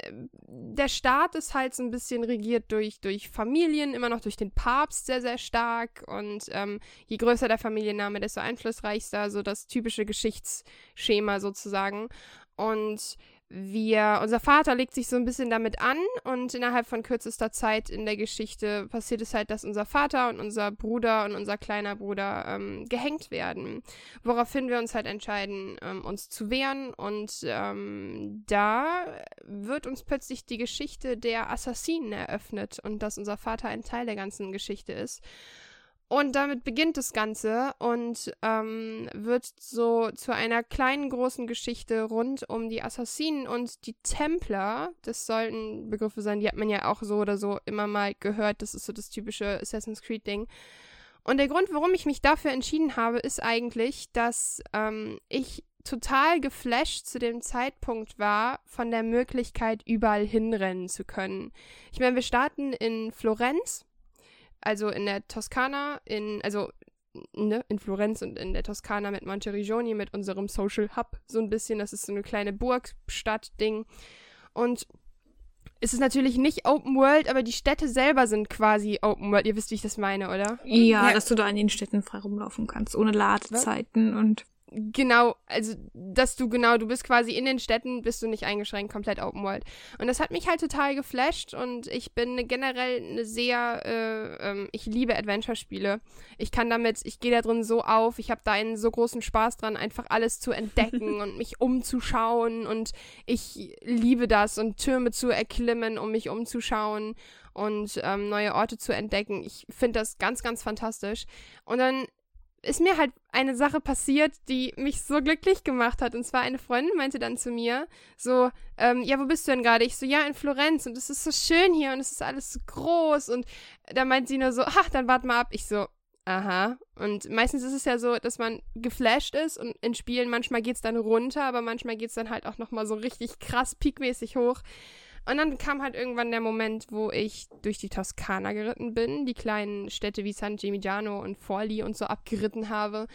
Speaker 2: der Staat ist halt so ein bisschen regiert durch, durch Familien, immer noch durch den Papst sehr, sehr stark. Und ähm, je größer der Familienname, desto einflussreichster, so das typische Geschichtsschema sozusagen. Und wir, unser Vater legt sich so ein bisschen damit an und innerhalb von kürzester Zeit in der Geschichte passiert es halt, dass unser Vater und unser Bruder und unser kleiner Bruder ähm, gehängt werden. Woraufhin wir uns halt entscheiden, ähm, uns zu wehren und ähm, da wird uns plötzlich die Geschichte der Assassinen eröffnet und dass unser Vater ein Teil der ganzen Geschichte ist. Und damit beginnt das Ganze und ähm, wird so zu einer kleinen, großen Geschichte rund um die Assassinen und die Templer. Das sollten Begriffe sein, die hat man ja auch so oder so immer mal gehört. Das ist so das typische Assassin's Creed-Ding. Und der Grund, warum ich mich dafür entschieden habe, ist eigentlich, dass ähm, ich total geflasht zu dem Zeitpunkt war von der Möglichkeit, überall hinrennen zu können. Ich meine, wir starten in Florenz also in der Toskana, in, also ne, in Florenz und in der Toskana mit Monteriggioni, mit unserem Social Hub so ein bisschen. Das ist so eine kleine Burgstadt-Ding. Und es ist natürlich nicht Open World, aber die Städte selber sind quasi Open World. Ihr wisst, wie ich das meine, oder?
Speaker 4: Ja, ja. dass du da in den Städten frei rumlaufen kannst, ohne Ladezeiten Was? und
Speaker 2: Genau, also dass du genau, du bist quasi in den Städten, bist du nicht eingeschränkt, komplett Open World. Und das hat mich halt total geflasht und ich bin generell eine sehr, äh, ähm, ich liebe Adventure-Spiele. Ich kann damit, ich gehe da drin so auf, ich habe da einen so großen Spaß dran, einfach alles zu entdecken und mich umzuschauen und ich liebe das und Türme zu erklimmen, um mich umzuschauen und ähm, neue Orte zu entdecken. Ich finde das ganz, ganz fantastisch. Und dann ist mir halt eine Sache passiert, die mich so glücklich gemacht hat. Und zwar eine Freundin meinte dann zu mir so, ähm, ja, wo bist du denn gerade? Ich so, ja, in Florenz und es ist so schön hier und es ist alles so groß. Und da meint sie nur so, ach, dann warte mal ab. Ich so, aha. Und meistens ist es ja so, dass man geflasht ist und in Spielen manchmal geht's dann runter, aber manchmal geht's dann halt auch nochmal so richtig krass peakmäßig hoch. Und dann kam halt irgendwann der Moment, wo ich durch die Toskana geritten bin, die kleinen Städte wie San Gimignano und Forli und so abgeritten habe.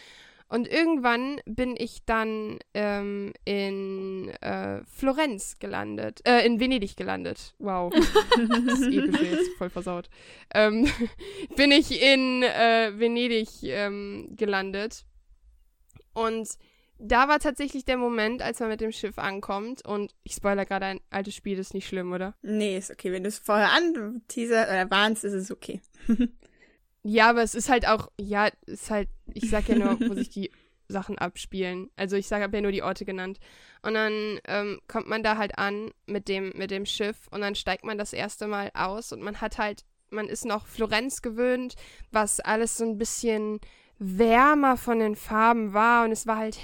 Speaker 2: Und irgendwann bin ich dann ähm, in äh, Florenz gelandet, äh, in Venedig gelandet. Wow, das ist episch jetzt voll versaut. Ähm, bin ich in äh, Venedig ähm, gelandet. Und da war tatsächlich der Moment, als man mit dem Schiff ankommt und ich spoiler gerade ein altes Spiel, das ist nicht schlimm, oder?
Speaker 1: Nee, ist okay. Wenn du es vorher an teaser oder warnst, ist es okay.
Speaker 2: ja, aber es ist halt auch, ja, ist halt, ich sag ja nur, wo sich die Sachen abspielen. Also ich sage, habe ja nur die Orte genannt. Und dann ähm, kommt man da halt an mit dem, mit dem Schiff und dann steigt man das erste Mal aus und man hat halt, man ist noch Florenz gewöhnt, was alles so ein bisschen wärmer von den Farben war und es war halt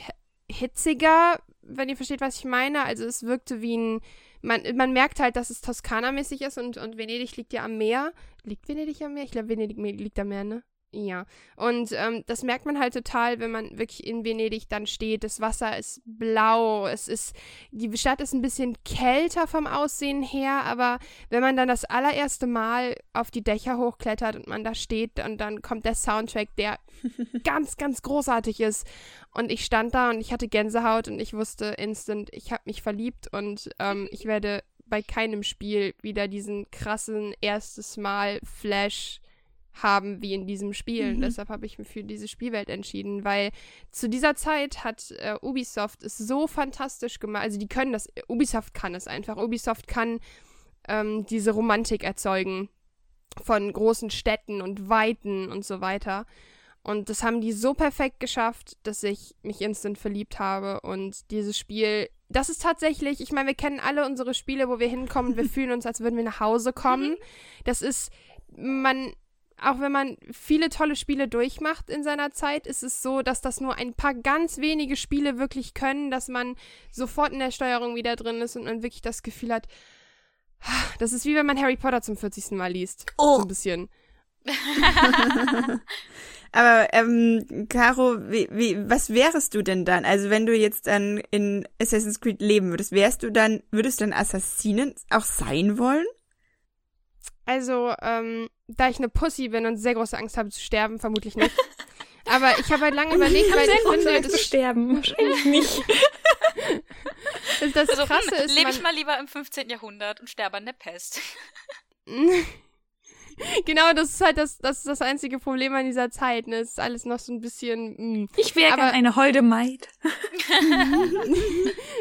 Speaker 2: hitziger, wenn ihr versteht, was ich meine. Also es wirkte wie ein. Man, man merkt halt, dass es Toskana-mäßig ist und, und Venedig liegt ja am Meer. Liegt Venedig am Meer? Ich glaube, Venedig liegt am Meer, ne? Ja, und ähm, das merkt man halt total, wenn man wirklich in Venedig dann steht. Das Wasser ist blau, es ist, die Stadt ist ein bisschen kälter vom Aussehen her, aber wenn man dann das allererste Mal auf die Dächer hochklettert und man da steht und dann kommt der Soundtrack, der ganz, ganz großartig ist. Und ich stand da und ich hatte Gänsehaut und ich wusste instant, ich habe mich verliebt und ähm, ich werde bei keinem Spiel wieder diesen krassen erstes Mal Flash haben wie in diesem Spiel. Mhm. Deshalb habe ich mich für diese Spielwelt entschieden, weil zu dieser Zeit hat äh, Ubisoft es so fantastisch gemacht. Also die können das, Ubisoft kann es einfach. Ubisoft kann ähm, diese Romantik erzeugen von großen Städten und Weiten und so weiter. Und das haben die so perfekt geschafft, dass ich mich instant verliebt habe. Und dieses Spiel, das ist tatsächlich, ich meine, wir kennen alle unsere Spiele, wo wir hinkommen, wir fühlen uns, als würden wir nach Hause kommen. Das ist, man, auch wenn man viele tolle Spiele durchmacht in seiner Zeit, ist es so, dass das nur ein paar ganz wenige Spiele wirklich können, dass man sofort in der Steuerung wieder drin ist und man wirklich das Gefühl hat, das ist wie wenn man Harry Potter zum 40. Mal liest.
Speaker 3: Oh.
Speaker 2: So ein bisschen.
Speaker 1: Aber, ähm, Caro, wie, wie, was wärst du denn dann? Also, wenn du jetzt dann in Assassin's Creed leben würdest, wärst du dann, würdest du dann Assassinen auch sein wollen?
Speaker 2: Also, ähm, da ich eine Pussy bin und sehr große Angst habe zu sterben, vermutlich nicht. Aber ich habe halt lange überlegt, weil
Speaker 4: sehr
Speaker 2: ich
Speaker 4: gut
Speaker 2: finde,
Speaker 4: Leute zu sterben. Wahrscheinlich nicht.
Speaker 2: das, das
Speaker 3: Also,
Speaker 2: Krasse
Speaker 3: hm,
Speaker 2: ist,
Speaker 3: lebe ich mal lieber im 15. Jahrhundert und sterbe an der Pest.
Speaker 2: genau, das ist halt das, das ist das einzige Problem an dieser Zeit. Ne? Es ist alles noch so ein bisschen. Mh.
Speaker 4: Ich wäre
Speaker 2: Aber-
Speaker 4: gern eine holde Maid.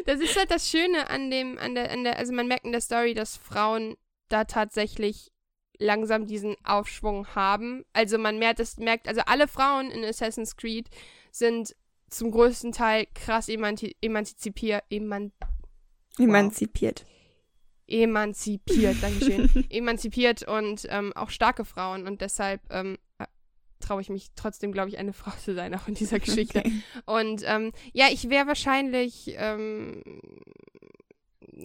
Speaker 2: Das ist halt das Schöne an dem, an der, an der, also man merkt in der Story, dass Frauen da tatsächlich langsam diesen Aufschwung haben. Also man merkt, es merkt, also alle Frauen in Assassin's Creed sind zum größten Teil krass emanzi emanzipiert, eman
Speaker 1: Emanzipiert.
Speaker 2: emanzipiert, Dankeschön, emanzipiert und ähm, auch starke Frauen und deshalb ähm, traue ich mich trotzdem, glaube ich, eine Frau zu sein, auch in dieser Geschichte.
Speaker 1: Okay.
Speaker 2: Und ähm, ja, ich wäre wahrscheinlich, ähm,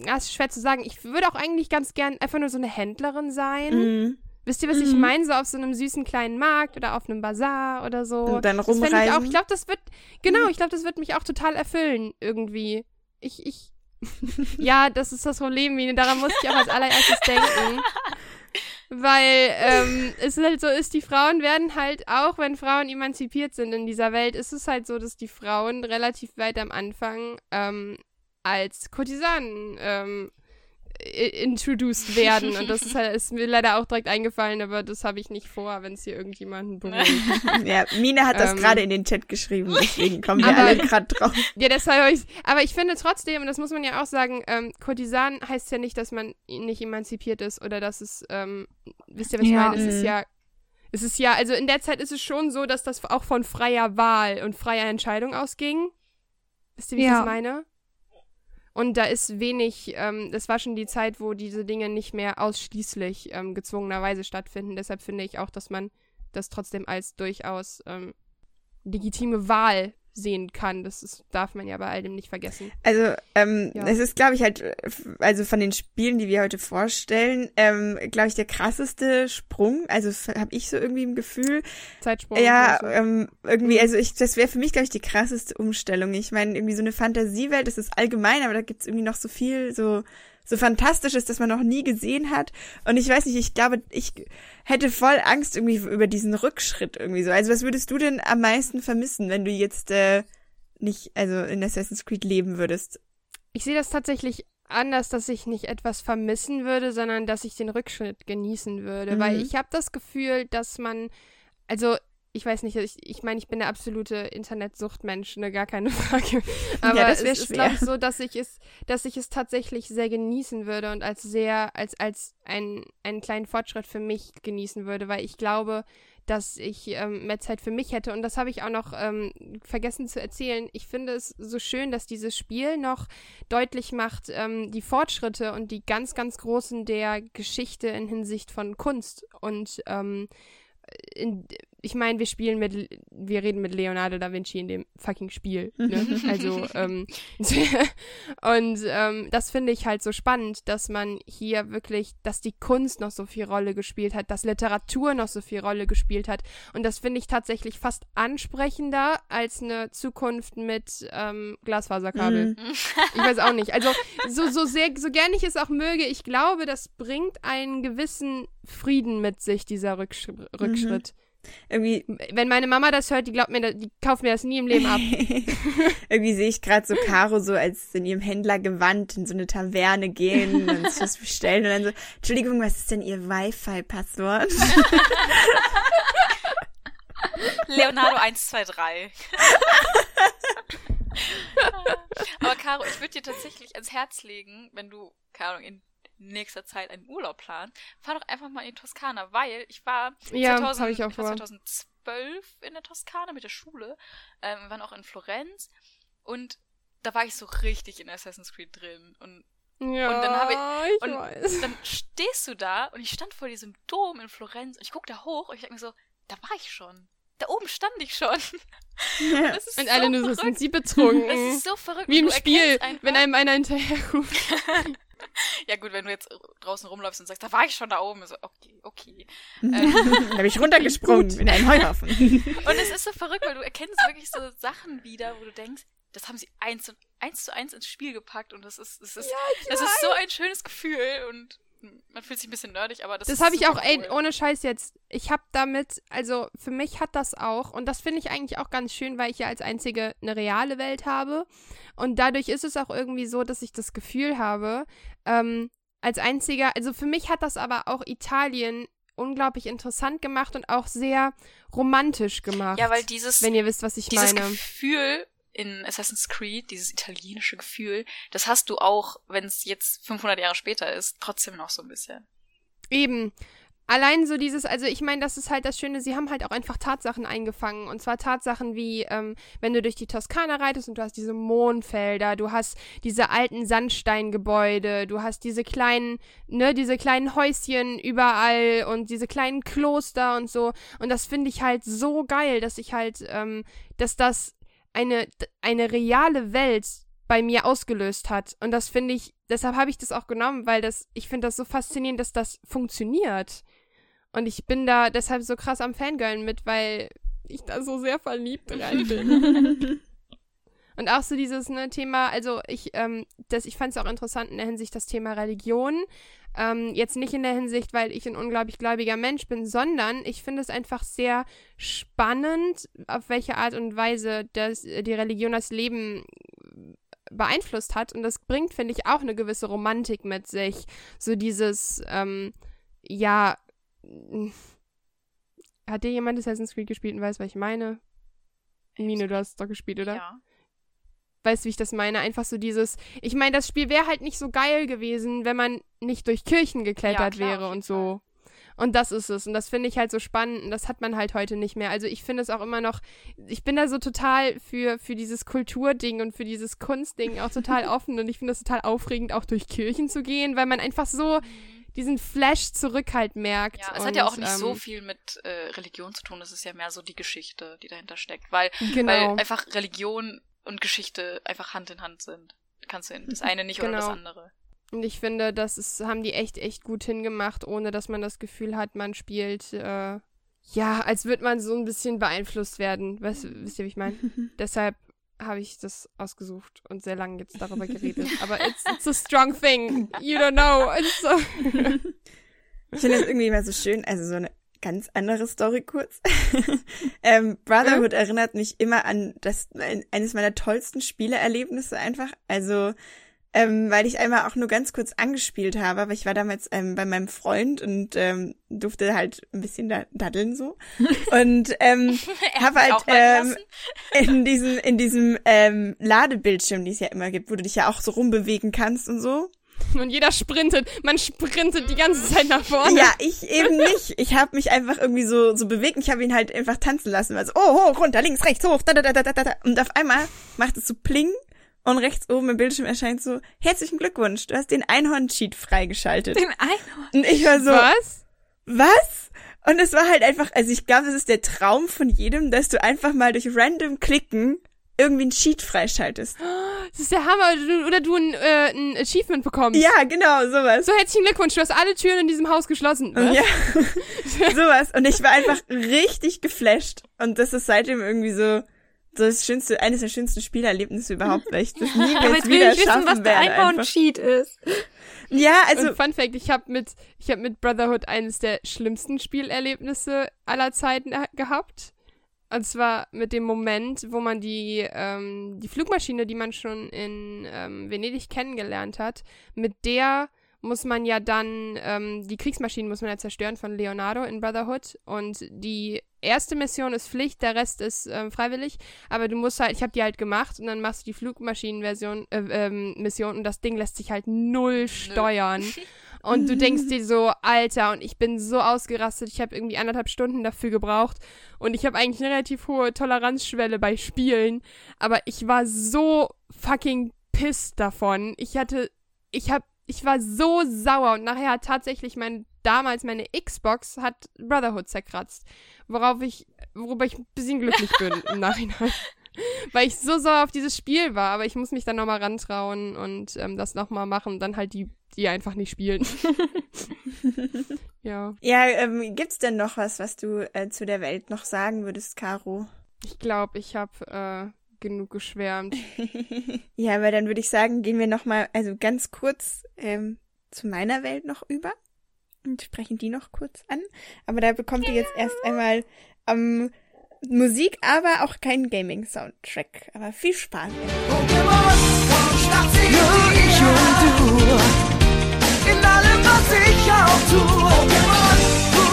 Speaker 2: ja, ist schwer zu sagen. Ich würde auch eigentlich ganz gern einfach nur so eine Händlerin sein.
Speaker 1: Mhm.
Speaker 2: Wisst ihr, was ich
Speaker 1: Mhm.
Speaker 2: meine? So auf so einem süßen kleinen Markt oder auf einem Bazar oder so.
Speaker 1: Und dann
Speaker 2: das fänd ich auch.
Speaker 1: rumreisen.
Speaker 2: Ich glaube, das wird, genau, ich glaube, das wird mich auch total erfüllen irgendwie. Ich, ich, ja, das ist das Problem, Mine. Daran musste ich auch als allererstes denken. Weil ähm, es halt so ist, die Frauen werden halt, auch wenn Frauen emanzipiert sind in dieser Welt, ist es halt so, dass die Frauen relativ weit am Anfang ähm, als Kurtisanen ähm, introduced werden. Und das ist halt, ist mir leider auch direkt eingefallen, aber das habe ich nicht vor, wenn es hier irgendjemanden beruhigt.
Speaker 1: Ja, Mine hat das
Speaker 2: Ähm.
Speaker 1: gerade in den Chat geschrieben, deswegen kommen wir
Speaker 2: Aber-
Speaker 1: alle gerade drauf.
Speaker 2: Ja, deshalb habe ich Aber ich finde trotzdem, und das muss man ja auch sagen, ähm, Kurtisan heißt ja nicht, dass man nicht emanzipiert ist oder dass es, ähm, wisst ihr, was ich
Speaker 4: Ja.
Speaker 2: meine? Es ist
Speaker 1: Mhm.
Speaker 2: ja, es ist ja, also in der Zeit ist es schon so, dass das auch von freier Wahl und freier Entscheidung ausging. Wisst ihr, wie ich
Speaker 4: Ja.
Speaker 2: das meine? Und da ist wenig, ähm, das war schon die Zeit, wo diese Dinge nicht mehr ausschließlich ähm, gezwungenerweise stattfinden. Deshalb finde ich auch, dass man das trotzdem als durchaus ähm, legitime Wahl sehen kann. Das ist, darf man ja bei all dem nicht vergessen.
Speaker 1: Also, ähm,
Speaker 2: Ja.
Speaker 1: es ist, glaube ich, halt, also von den Spielen, die wir heute vorstellen, ähm, glaube ich, der krasseste Sprung. Also habe ich so irgendwie im Gefühl.
Speaker 2: Zeitsprung.
Speaker 1: Ja, ähm, irgendwie,
Speaker 2: Mhm.
Speaker 1: also ich, das wäre für mich, glaube ich, die krasseste Umstellung. Ich meine, irgendwie so eine Fantasiewelt, das ist allgemein, aber da gibt's irgendwie noch so viel, so, so Fantastisches, das man noch nie gesehen hat. Und ich weiß nicht, ich glaube, ich hätte voll Angst irgendwie über diesen Rückschritt irgendwie so. Also was würdest du denn am meisten vermissen, wenn du jetzt äh, nicht, also in Assassin's Creed leben würdest?
Speaker 2: Ich sehe das tatsächlich anders, dass ich nicht etwas vermissen würde, sondern dass ich den Rückschritt genießen würde.
Speaker 1: Mhm.
Speaker 2: Weil ich habe das Gefühl, dass man, also ich weiß nicht, ich, ich meine, ich bin der absolute Internetsuchtmensch, ne, gar keine Frage. Aber
Speaker 1: wär
Speaker 2: es ist,
Speaker 1: schwer.
Speaker 2: glaube ich, so, dass ich es, dass ich es tatsächlich sehr genießen würde und als sehr, als, als ein, einen kleinen Fortschritt für mich genießen würde, weil ich glaube, dass ich ähm, mehr Zeit für mich hätte. Und das habe ich auch noch ähm, vergessen zu erzählen. Ich finde es so schön, dass dieses Spiel noch deutlich macht, ähm, die Fortschritte und die ganz, ganz großen der Geschichte in Hinsicht von Kunst. Und ähm, in, ich meine, wir spielen mit, wir reden mit Leonardo da Vinci in dem fucking Spiel. Ne? Also, ähm, und ähm, das finde ich halt so spannend, dass man hier wirklich, dass die Kunst noch so viel Rolle gespielt hat, dass Literatur noch so viel Rolle gespielt hat. Und das finde ich tatsächlich fast ansprechender als eine Zukunft mit ähm, Glasfaserkabel.
Speaker 1: Mhm.
Speaker 2: Ich weiß auch nicht. Also, so, so sehr, so gern ich es auch möge, ich glaube, das bringt einen gewissen Frieden mit sich, dieser Rücksch Rückschritt.
Speaker 1: Irgendwie,
Speaker 2: Wenn meine Mama das hört, die glaubt mir, die kauft mir das nie im Leben ab.
Speaker 1: irgendwie sehe ich gerade so Caro so als in ihrem Händlergewand in so eine Taverne gehen und sich was bestellen und dann so, Entschuldigung, was ist denn ihr Wi-Fi-Passwort?
Speaker 3: Leonardo 123. Aber Caro, ich würde dir tatsächlich ans Herz legen, wenn du, keine Ahnung, in in nächster Zeit einen Urlaub planst, fahr doch einfach mal in die Toskana, weil ich war
Speaker 2: Ja,
Speaker 3: 2000,
Speaker 2: hab ich auch
Speaker 3: ich war
Speaker 2: vor.
Speaker 3: 2012 in der Toskana mit der Schule. Ähm, wir waren auch in Florenz und da war ich so richtig in Assassin's Creed drin und
Speaker 2: Ja,
Speaker 3: Und dann hab
Speaker 2: ich,
Speaker 3: und
Speaker 2: weiß.
Speaker 3: dann stehst du da und ich stand vor diesem Dom in Florenz und ich guck da hoch und ich denk mir so, da war ich schon. Da oben stand ich schon.
Speaker 1: Ja.
Speaker 3: Das ist
Speaker 2: Und
Speaker 3: so
Speaker 2: alle nur so,
Speaker 3: verrückt.
Speaker 2: sind sie betrunken.
Speaker 3: Das ist so verrückt.
Speaker 2: Wie im
Speaker 3: und
Speaker 2: Spiel, wenn einem einer hinterherruft.
Speaker 3: Ja gut, wenn du jetzt draußen rumläufst und sagst, da war ich schon da oben. So, okay, okay.
Speaker 1: da bin ich runtergesprungen in einen Heuhaufen.
Speaker 3: Und es ist so verrückt, weil du erkennst wirklich so Sachen wieder, wo du denkst, das haben sie eins, und, eins zu eins ins Spiel gepackt und das ist, das ist, das ist so ein schönes Gefühl und man fühlt sich ein bisschen nerdig, aber das,
Speaker 2: Das habe ich auch,
Speaker 3: super
Speaker 2: ey,
Speaker 3: cool.
Speaker 2: ohne Scheiß jetzt. Ich habe damit, also für mich hat das auch, und das finde ich eigentlich auch ganz schön, weil ich ja als einzige eine reale Welt habe. Und dadurch ist es auch irgendwie so, dass ich das Gefühl habe, ähm, als einziger, also für mich hat das aber auch Italien unglaublich interessant gemacht und auch sehr romantisch gemacht.
Speaker 3: Ja, weil dieses,
Speaker 2: wenn ihr wisst, was ich
Speaker 3: dieses
Speaker 2: meine.
Speaker 3: Gefühl in Assassin's Creed, dieses italienische Gefühl, das hast du auch, wenn es jetzt 500 Jahre später ist, trotzdem noch so ein bisschen.
Speaker 2: Eben. Allein so dieses, also ich meine, das ist halt das Schöne, sie haben halt auch einfach Tatsachen eingefangen. Und zwar Tatsachen wie, ähm, wenn du durch die Toskana reitest und du hast diese Mondfelder, du hast diese alten Sandsteingebäude, du hast diese kleinen, ne, diese kleinen Häuschen überall und diese kleinen Kloster und so. Und das finde ich halt so geil, dass ich halt, ähm, dass das eine, eine reale Welt bei mir ausgelöst hat. Und das finde ich, deshalb habe ich das auch genommen, weil das, ich finde das so faszinierend, dass das funktioniert. Und ich bin da deshalb so krass am Fangirlen mit, weil ich da so sehr verliebt rein bin. Und auch so dieses ne, Thema, also ich, ähm, das, ich fand es auch interessant in der Hinsicht das Thema Religion. Ähm, jetzt nicht in der Hinsicht, weil ich ein unglaublich gläubiger Mensch bin, sondern ich finde es einfach sehr spannend, auf welche Art und Weise das, die Religion das Leben beeinflusst hat. Und das bringt, finde ich, auch eine gewisse Romantik mit sich. So dieses, ähm, ja, hat dir jemand Assassin's Creed gespielt und weiß, was ich meine? Mine, du hast es doch gespielt, oder?
Speaker 3: Ja.
Speaker 2: Weißt du, wie ich das meine? Einfach so dieses. Ich meine, das Spiel wäre halt nicht so geil gewesen, wenn man nicht durch Kirchen geklettert
Speaker 3: Ja, klar,
Speaker 2: wäre und so. Und das ist es. Und das finde ich halt so spannend. Und das hat man halt heute nicht mehr. Also ich finde es auch immer noch. Ich bin da so total für, für dieses Kulturding und für dieses Kunstding auch total offen. Und ich finde es total aufregend, auch durch Kirchen zu gehen, weil man einfach so diesen Flash zurück halt merkt.
Speaker 3: Ja, es
Speaker 2: und,
Speaker 3: hat ja auch nicht so
Speaker 2: ähm,
Speaker 3: viel mit äh, Religion zu tun, es ist ja mehr so die Geschichte, die dahinter steckt. Weil,
Speaker 2: Genau.
Speaker 3: weil einfach Religion und Geschichte einfach Hand in Hand sind. Kannst du das eine nicht oder das
Speaker 2: Genau.
Speaker 3: andere.
Speaker 2: Und ich finde, das ist, haben die echt, echt gut hingemacht, ohne dass man das Gefühl hat, man spielt, äh, ja, als würde man so ein bisschen beeinflusst werden. Weißt, wisst ihr, wie ich meine? Deshalb habe ich das ausgesucht und sehr lange jetzt darüber geredet. Aber it's, it's a strong thing. You don't know. It's so
Speaker 1: Ich finde das irgendwie immer so schön, also so eine ganz andere Story kurz. ähm, Brotherhood erinnert mich immer an das eines meiner tollsten Spieleerlebnisse einfach. Also ähm, weil ich einmal auch nur ganz kurz angespielt habe, aber ich war damals ähm, bei meinem Freund und ähm, durfte halt ein bisschen da daddeln so und ähm, habe halt ähm, in diesem in diesem ähm, Ladebildschirm, die es ja immer gibt, wo du dich ja auch so rumbewegen kannst und so.
Speaker 2: Und jeder sprintet. Man sprintet die ganze Zeit nach vorne.
Speaker 1: Ja, ich eben nicht. Ich habe mich einfach irgendwie so so bewegt ich habe ihn halt einfach tanzen lassen. Also, oh, hoch, runter, links, rechts, hoch, da, da, da, da, da, da. Und auf einmal macht es so pling und rechts oben im Bildschirm erscheint so, herzlichen Glückwunsch, du hast den Einhorn-Cheat freigeschaltet.
Speaker 4: Den Einhorn.
Speaker 1: Und ich war so,
Speaker 2: Was?
Speaker 1: was? Und es war halt einfach, also ich glaube, es ist der Traum von jedem, dass du einfach mal durch random Klicken irgendwie einen Cheat freischaltest.
Speaker 2: Das ist der Hammer. Oder du, oder du ein, äh, ein Achievement bekommst.
Speaker 1: Ja, genau, sowas.
Speaker 2: So, herzlichen Glückwunsch. Du hast alle Türen in diesem Haus geschlossen. Was?
Speaker 1: ja, sowas. Und ich war einfach richtig geflasht. Und das ist seitdem irgendwie so, so das schönste, eines der schönsten Spielerlebnisse überhaupt, weil ich das nie
Speaker 4: Aber
Speaker 1: jetzt
Speaker 4: jetzt will
Speaker 1: wieder
Speaker 4: ich wissen,
Speaker 1: schaffen
Speaker 4: was der
Speaker 1: werde. einfach.
Speaker 4: Einhorn-Cheat ist.
Speaker 1: Ja, also,
Speaker 2: und Fun Fact, ich habe mit, ich hab mit Brotherhood eines der schlimmsten Spielerlebnisse aller Zeiten gehabt. Und zwar mit dem Moment, wo man die, ähm, die Flugmaschine, die man schon in ähm, Venedig kennengelernt hat, mit der muss man ja dann, ähm, die Kriegsmaschinen muss man ja zerstören von Leonardo in Brotherhood. Und die erste Mission ist Pflicht, der Rest ist ähm, freiwillig. Aber du musst halt, ich habe die halt gemacht und dann machst du die Flugmaschinenversion, äh, ähm, Mission und das Ding lässt sich halt null steuern. Und du denkst dir so, Alter, und ich bin so ausgerastet. Ich habe irgendwie anderthalb Stunden dafür gebraucht. Und ich habe eigentlich eine relativ hohe Toleranzschwelle bei Spielen. Aber ich war so fucking pissed davon. Ich hatte, ich hab, ich war so sauer. Und nachher hat tatsächlich mein, damals meine Xbox hat Brotherhood zerkratzt. Worauf ich, worüber ich ein bisschen glücklich bin im Nachhinein. Weil ich so sauer auf dieses Spiel war. Aber ich muss mich dann nochmal rantrauen und ähm, das nochmal machen und dann halt die die einfach nicht spielen. ja.
Speaker 1: Ja, ähm, gibt's denn noch was, was du äh, zu der Welt noch sagen würdest, Caro?
Speaker 2: Ich glaube, ich habe äh, genug geschwärmt.
Speaker 1: ja, aber dann würde ich sagen, gehen wir noch mal, also ganz kurz ähm, zu meiner Welt noch über und sprechen die noch kurz an. Aber da bekommt ihr jetzt erst einmal ähm, Musik, aber auch keinen Gaming-Soundtrack. Aber viel Spaß. Pokémon, nur ich und du in allem, was ich auch tue. Pokémon, du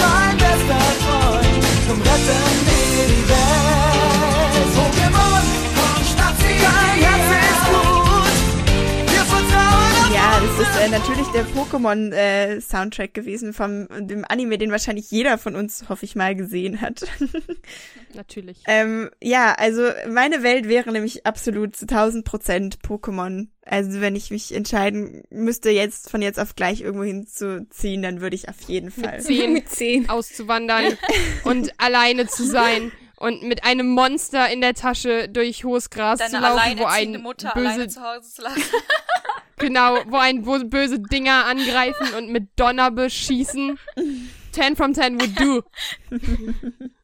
Speaker 1: mein bester Freund, zum Retten das ist äh, natürlich der Pokémon-Soundtrack äh, gewesen vom dem Anime, den wahrscheinlich jeder von uns, hoffe ich mal, gesehen hat.
Speaker 2: natürlich.
Speaker 1: Ähm, ja, also meine Welt wäre nämlich absolut zu 1000 Prozent Pokémon also wenn ich mich entscheiden müsste, jetzt von jetzt auf gleich irgendwo hinzuziehen, dann würde ich auf jeden Fall
Speaker 2: mit zehn, mit zehn. auszuwandern und alleine zu sein und mit einem Monster in der Tasche durch hohes Gras Deine zu laufen, wo ein
Speaker 3: Mutter
Speaker 2: böse
Speaker 3: zu Hause zu lassen.
Speaker 2: genau, wo ein wo böse Dinger angreifen und mit Donner beschießen. Ten from ten would do.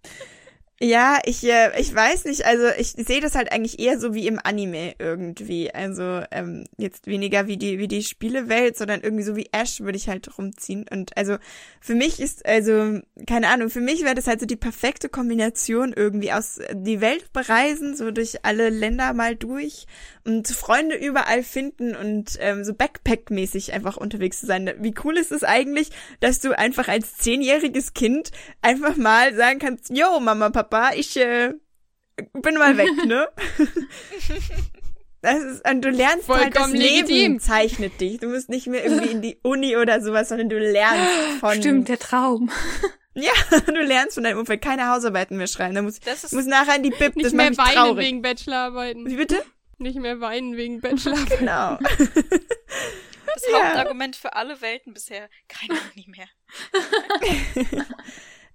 Speaker 1: Ja, ich, äh, ich weiß nicht, also ich sehe das halt eigentlich eher so wie im Anime irgendwie. Also ähm, jetzt weniger wie die, wie die Spielewelt, sondern irgendwie so wie Ash würde ich halt rumziehen. Und also für mich ist, also, keine Ahnung, für mich wäre das halt so die perfekte Kombination irgendwie aus äh, die Welt bereisen, so durch alle Länder mal durch und Freunde überall finden und ähm, so Backpack-mäßig einfach unterwegs zu sein. Wie cool ist es eigentlich, dass du einfach als zehnjähriges Kind einfach mal sagen kannst, yo, Mama, Papa, ich äh, bin mal weg, ne? Das ist, und du lernst Vollkommen halt das legitim. Leben zeichnet dich. Du musst nicht mehr irgendwie in die Uni oder sowas, sondern du lernst von.
Speaker 4: Stimmt, der Traum.
Speaker 1: Ja, du lernst von deinem Umfeld keine Hausarbeiten mehr schreiben. Du musst, das ist musst nachher in die Bib.
Speaker 2: Nicht
Speaker 1: das
Speaker 2: mehr weinen
Speaker 1: traurig.
Speaker 2: wegen Bachelorarbeiten.
Speaker 1: Wie bitte?
Speaker 2: Nicht mehr weinen wegen Bachelor.
Speaker 1: genau.
Speaker 3: Das ja. Hauptargument für alle Welten bisher. Kein Uni mehr.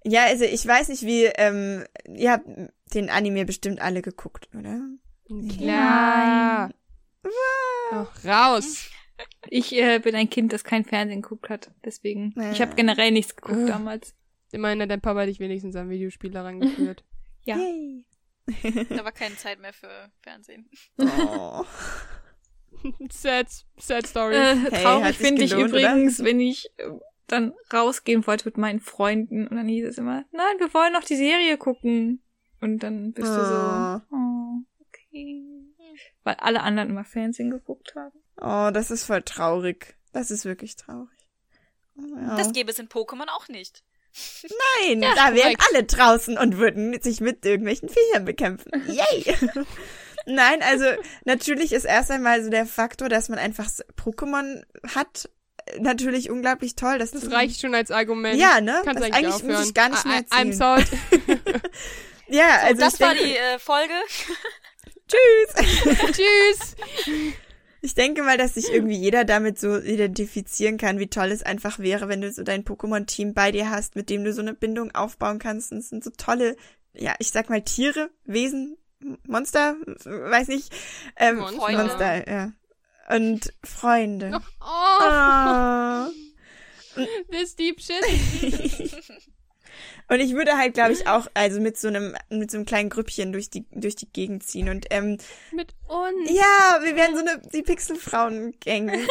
Speaker 1: Ja, also ich weiß nicht, wie, ähm, ihr habt den Anime bestimmt alle geguckt, oder?
Speaker 2: Klar. Ach, raus.
Speaker 4: Ich äh, bin ein Kind, das kein Fernsehen geguckt hat. Deswegen. Ja. Ich habe generell nichts geguckt damals.
Speaker 2: Immerhin hat dein Papa dich wenigstens am Videospiel daran geführt.
Speaker 4: ja. Yay.
Speaker 3: Da war keine Zeit mehr für Fernsehen. Oh.
Speaker 2: sad, sad story.
Speaker 4: Äh, hey, traurig finde ich übrigens, oder? wenn ich äh, dann rausgehen wollte mit meinen Freunden und dann hieß es immer, nein, wir wollen noch die Serie gucken. Und dann bist oh. du so, oh. oh, okay. Weil alle anderen immer Fernsehen geguckt haben.
Speaker 1: Oh, das ist voll traurig. Das ist wirklich traurig.
Speaker 3: Oh, ja. Das gäbe es in Pokémon auch nicht.
Speaker 1: Nein, ja, da wären alle draußen und würden sich mit irgendwelchen Viechern bekämpfen. Yay! Nein, also natürlich ist erst einmal so der Faktor, dass man einfach Pokémon hat, natürlich unglaublich toll. Dass
Speaker 2: das reicht schon als Argument.
Speaker 1: Ja, ne?
Speaker 2: Kannst
Speaker 1: das
Speaker 2: eigentlich, eigentlich
Speaker 1: muss ich gar nicht mehr erzählen.
Speaker 2: I'm sorry.
Speaker 1: ja,
Speaker 3: so,
Speaker 1: also
Speaker 3: das war denke, die äh, Folge.
Speaker 1: Tschüss.
Speaker 2: Tschüss.
Speaker 1: Ich denke mal, dass sich irgendwie jeder damit so identifizieren kann, wie toll es einfach wäre, wenn du so dein Pokémon-Team bei dir hast, mit dem du so eine Bindung aufbauen kannst. Und es sind so tolle, ja, ich sag mal Tiere, Wesen, Monster, weiß nicht, ähm, Monster, Monster ja. Und Freunde.
Speaker 2: Oh. oh. This deep shit.
Speaker 1: Und ich würde halt, glaube ich, auch, also mit so einem, mit so einem kleinen Grüppchen durch die, durch die Gegend ziehen und, ähm.
Speaker 2: Mit uns.
Speaker 1: Ja, wir wären so eine, die Pixelfrauen-Gang.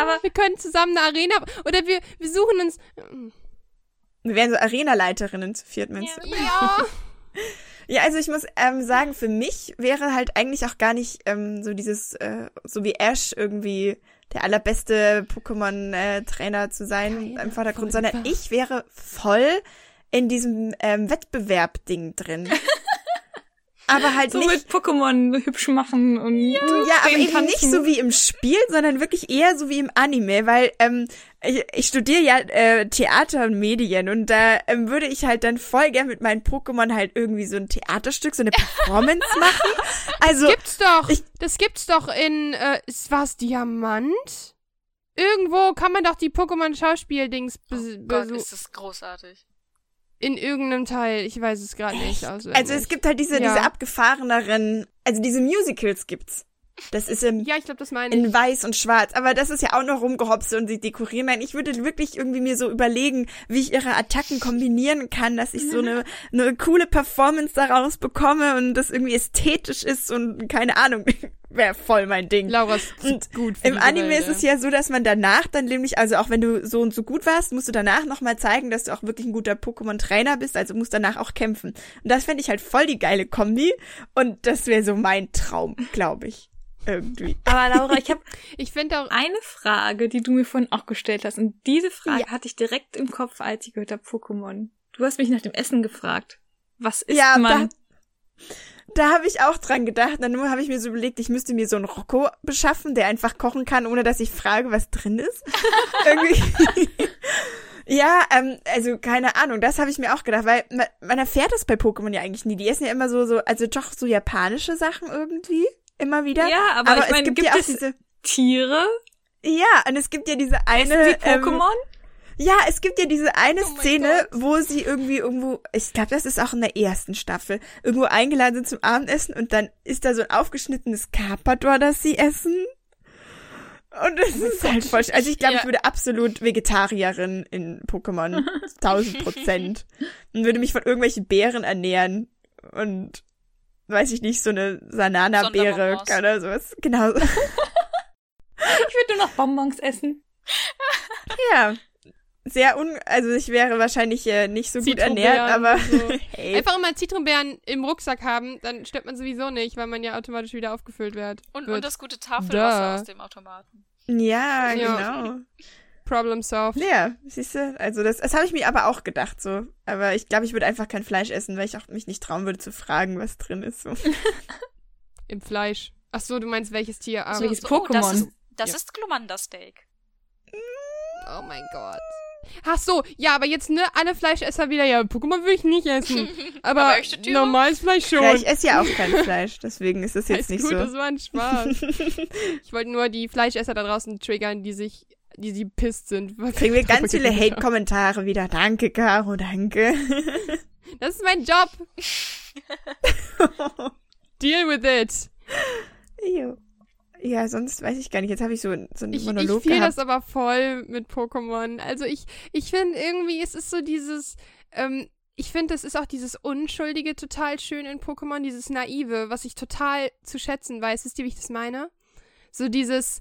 Speaker 2: Aber wir können zusammen eine Arena, oder wir, wir suchen uns. Ähm,
Speaker 1: wir wären so Arenaleiterinnen zu viert, meinst
Speaker 2: du? Ja.
Speaker 1: Ja, also ich muss ähm, sagen, für mich wäre halt eigentlich auch gar nicht ähm, so dieses, äh, so wie Ash irgendwie der allerbeste Pokémon-Trainer zu sein Keine im Vordergrund, sondern ich wäre voll in diesem ähm, Wettbewerb-Ding drin. aber halt
Speaker 4: So
Speaker 1: nicht
Speaker 4: mit Pokémon hübsch machen und
Speaker 1: Ja, aber
Speaker 4: Denen
Speaker 1: eben nicht
Speaker 4: tanzen.
Speaker 1: so wie im Spiel, sondern wirklich eher so wie im Anime, weil ähm, ich, ich studiere ja äh, Theater und Medien und da ähm, würde ich halt dann voll gern mit meinen Pokémon halt irgendwie so ein Theaterstück, so eine Performance machen. Also
Speaker 2: Gibt's doch.
Speaker 1: ich-
Speaker 2: das gibt's doch in, äh, was, Diamant? Irgendwo kann man doch die Pokémon-Schauspiel-Dings
Speaker 3: Oh
Speaker 2: bes-
Speaker 3: Gott,
Speaker 2: besu-
Speaker 3: ist das großartig.
Speaker 2: In irgendeinem Teil. Ich weiß es gerade nicht. Also,
Speaker 1: also es gibt halt diese
Speaker 2: Ja.
Speaker 1: diese abgefahreneren, also diese Musicals gibt's. Das ist im
Speaker 2: Ja, ich glaube, das meine ich.
Speaker 1: in weiß und schwarz. Aber das ist ja auch noch rumgehopst und sie dekorieren. Nein, ich würde wirklich irgendwie mir so überlegen, wie ich ihre Attacken kombinieren kann, dass ich so eine, eine coole Performance daraus bekomme und das irgendwie ästhetisch ist und keine Ahnung, wäre voll mein Ding.
Speaker 2: Lauras
Speaker 1: Und
Speaker 2: gut für
Speaker 1: Im Anime
Speaker 2: Welt,
Speaker 1: ist es ja so, dass man danach dann nämlich, also auch wenn du so und so gut warst, musst du danach nochmal zeigen, dass du auch wirklich ein guter Pokémon-Trainer bist, also musst danach auch kämpfen. Und das fände ich halt voll die geile Kombi und das wäre so mein Traum, glaube ich. Irgendwie.
Speaker 4: Aber Laura, ich habe
Speaker 2: Ich finde auch,
Speaker 4: eine Frage, die du mir vorhin auch gestellt hast. Und diese Frage hatte ich direkt im Kopf, als ich gehört habe, Pokémon. Du hast mich nach dem Essen gefragt. Was isst
Speaker 1: Ja,
Speaker 4: man?
Speaker 1: Da habe ich auch dran gedacht. Dann habe ich mir so überlegt, ich müsste mir so einen Rocco beschaffen, der einfach kochen kann, ohne dass ich frage, was drin ist. Irgendwie. ja, ähm, also keine Ahnung, das habe ich mir auch gedacht, weil man, man erfährt das bei Pokémon ja eigentlich nie. Die essen ja immer so, so, also doch so japanische Sachen irgendwie. Immer wieder.
Speaker 4: Ja, aber, ich
Speaker 1: es
Speaker 4: meine,
Speaker 1: gibt,
Speaker 4: gibt
Speaker 1: ja auch
Speaker 4: es
Speaker 1: diese.
Speaker 4: Tiere?
Speaker 1: Ja, und es gibt ja diese eine.
Speaker 4: Essen die
Speaker 1: ähm,
Speaker 4: Pokémon?
Speaker 1: Ja, es gibt ja diese eine
Speaker 3: Oh
Speaker 1: Szene,
Speaker 3: Gott.
Speaker 1: wo sie irgendwie irgendwo, ich glaube, das ist auch in der ersten Staffel, irgendwo eingeladen sind zum Abendessen und dann ist da so ein aufgeschnittenes Carpador, das sie essen. Und das ist halt voll. sch- Also ich glaube,
Speaker 3: Ja.
Speaker 1: ich würde absolut Vegetarierin in Pokémon. 1000 Prozent. Und würde mich von irgendwelchen Beeren ernähren. Und weiß ich nicht, so eine Sanana-Beere oder sowas. Genau.
Speaker 4: Ich würde nur noch Bonbons essen.
Speaker 1: ja. Sehr un, also ich wäre wahrscheinlich äh, nicht so gut ernährt, aber
Speaker 2: so.
Speaker 1: hey.
Speaker 2: einfach immer Zitronbeeren im Rucksack haben, dann stirbt man sowieso nicht, weil man ja automatisch wieder aufgefüllt wird.
Speaker 3: Und,
Speaker 2: wird.
Speaker 3: und das gute Tafelwasser
Speaker 2: Duh.
Speaker 3: aus dem Automaten.
Speaker 1: Ja,
Speaker 2: Ja.
Speaker 1: genau.
Speaker 2: Problem solved.
Speaker 1: Ja, siehst du, also das, das habe ich mir aber auch gedacht so. Aber ich glaube, ich würde einfach kein Fleisch essen, weil ich auch mich nicht trauen würde zu fragen, was drin ist. So.
Speaker 2: Im Fleisch. Ach so, du meinst welches Tier? Ah,
Speaker 4: welches
Speaker 3: oh, das
Speaker 4: Pokémon?
Speaker 3: ist, das
Speaker 2: Ja.
Speaker 3: ist Glumanda-Steak.
Speaker 2: Oh mein Gott. Ach so, ja, aber jetzt ne, alle Fleischesser wieder, ja, Pokémon will ich nicht essen. Aber,
Speaker 3: Aber
Speaker 2: normales Fleisch schon.
Speaker 1: Ja, ich esse ja auch kein Fleisch, deswegen ist es jetzt
Speaker 2: Alles
Speaker 1: nicht
Speaker 2: gut,
Speaker 1: so.
Speaker 2: das war ein Spaß. ich wollte nur die Fleischesser da draußen triggern, die sich, die sie pisst sind.
Speaker 1: Kriegen wir ganz viele. Hate-Kommentare wieder. Danke, Caro, danke.
Speaker 2: Das ist mein Job. Deal with it.
Speaker 1: Jo. Ja, sonst weiß ich gar nicht. Jetzt habe ich so, so einen
Speaker 2: Ich, ich
Speaker 1: Monolog
Speaker 2: fühle
Speaker 1: gehabt.
Speaker 2: das aber voll mit Pokémon. Also ich, ich finde irgendwie, es ist so dieses, ähm, ich finde, es ist auch dieses Unschuldige total schön in Pokémon, dieses Naive, was ich total zu schätzen weiß. Wisst ihr, wie ich das meine? So dieses,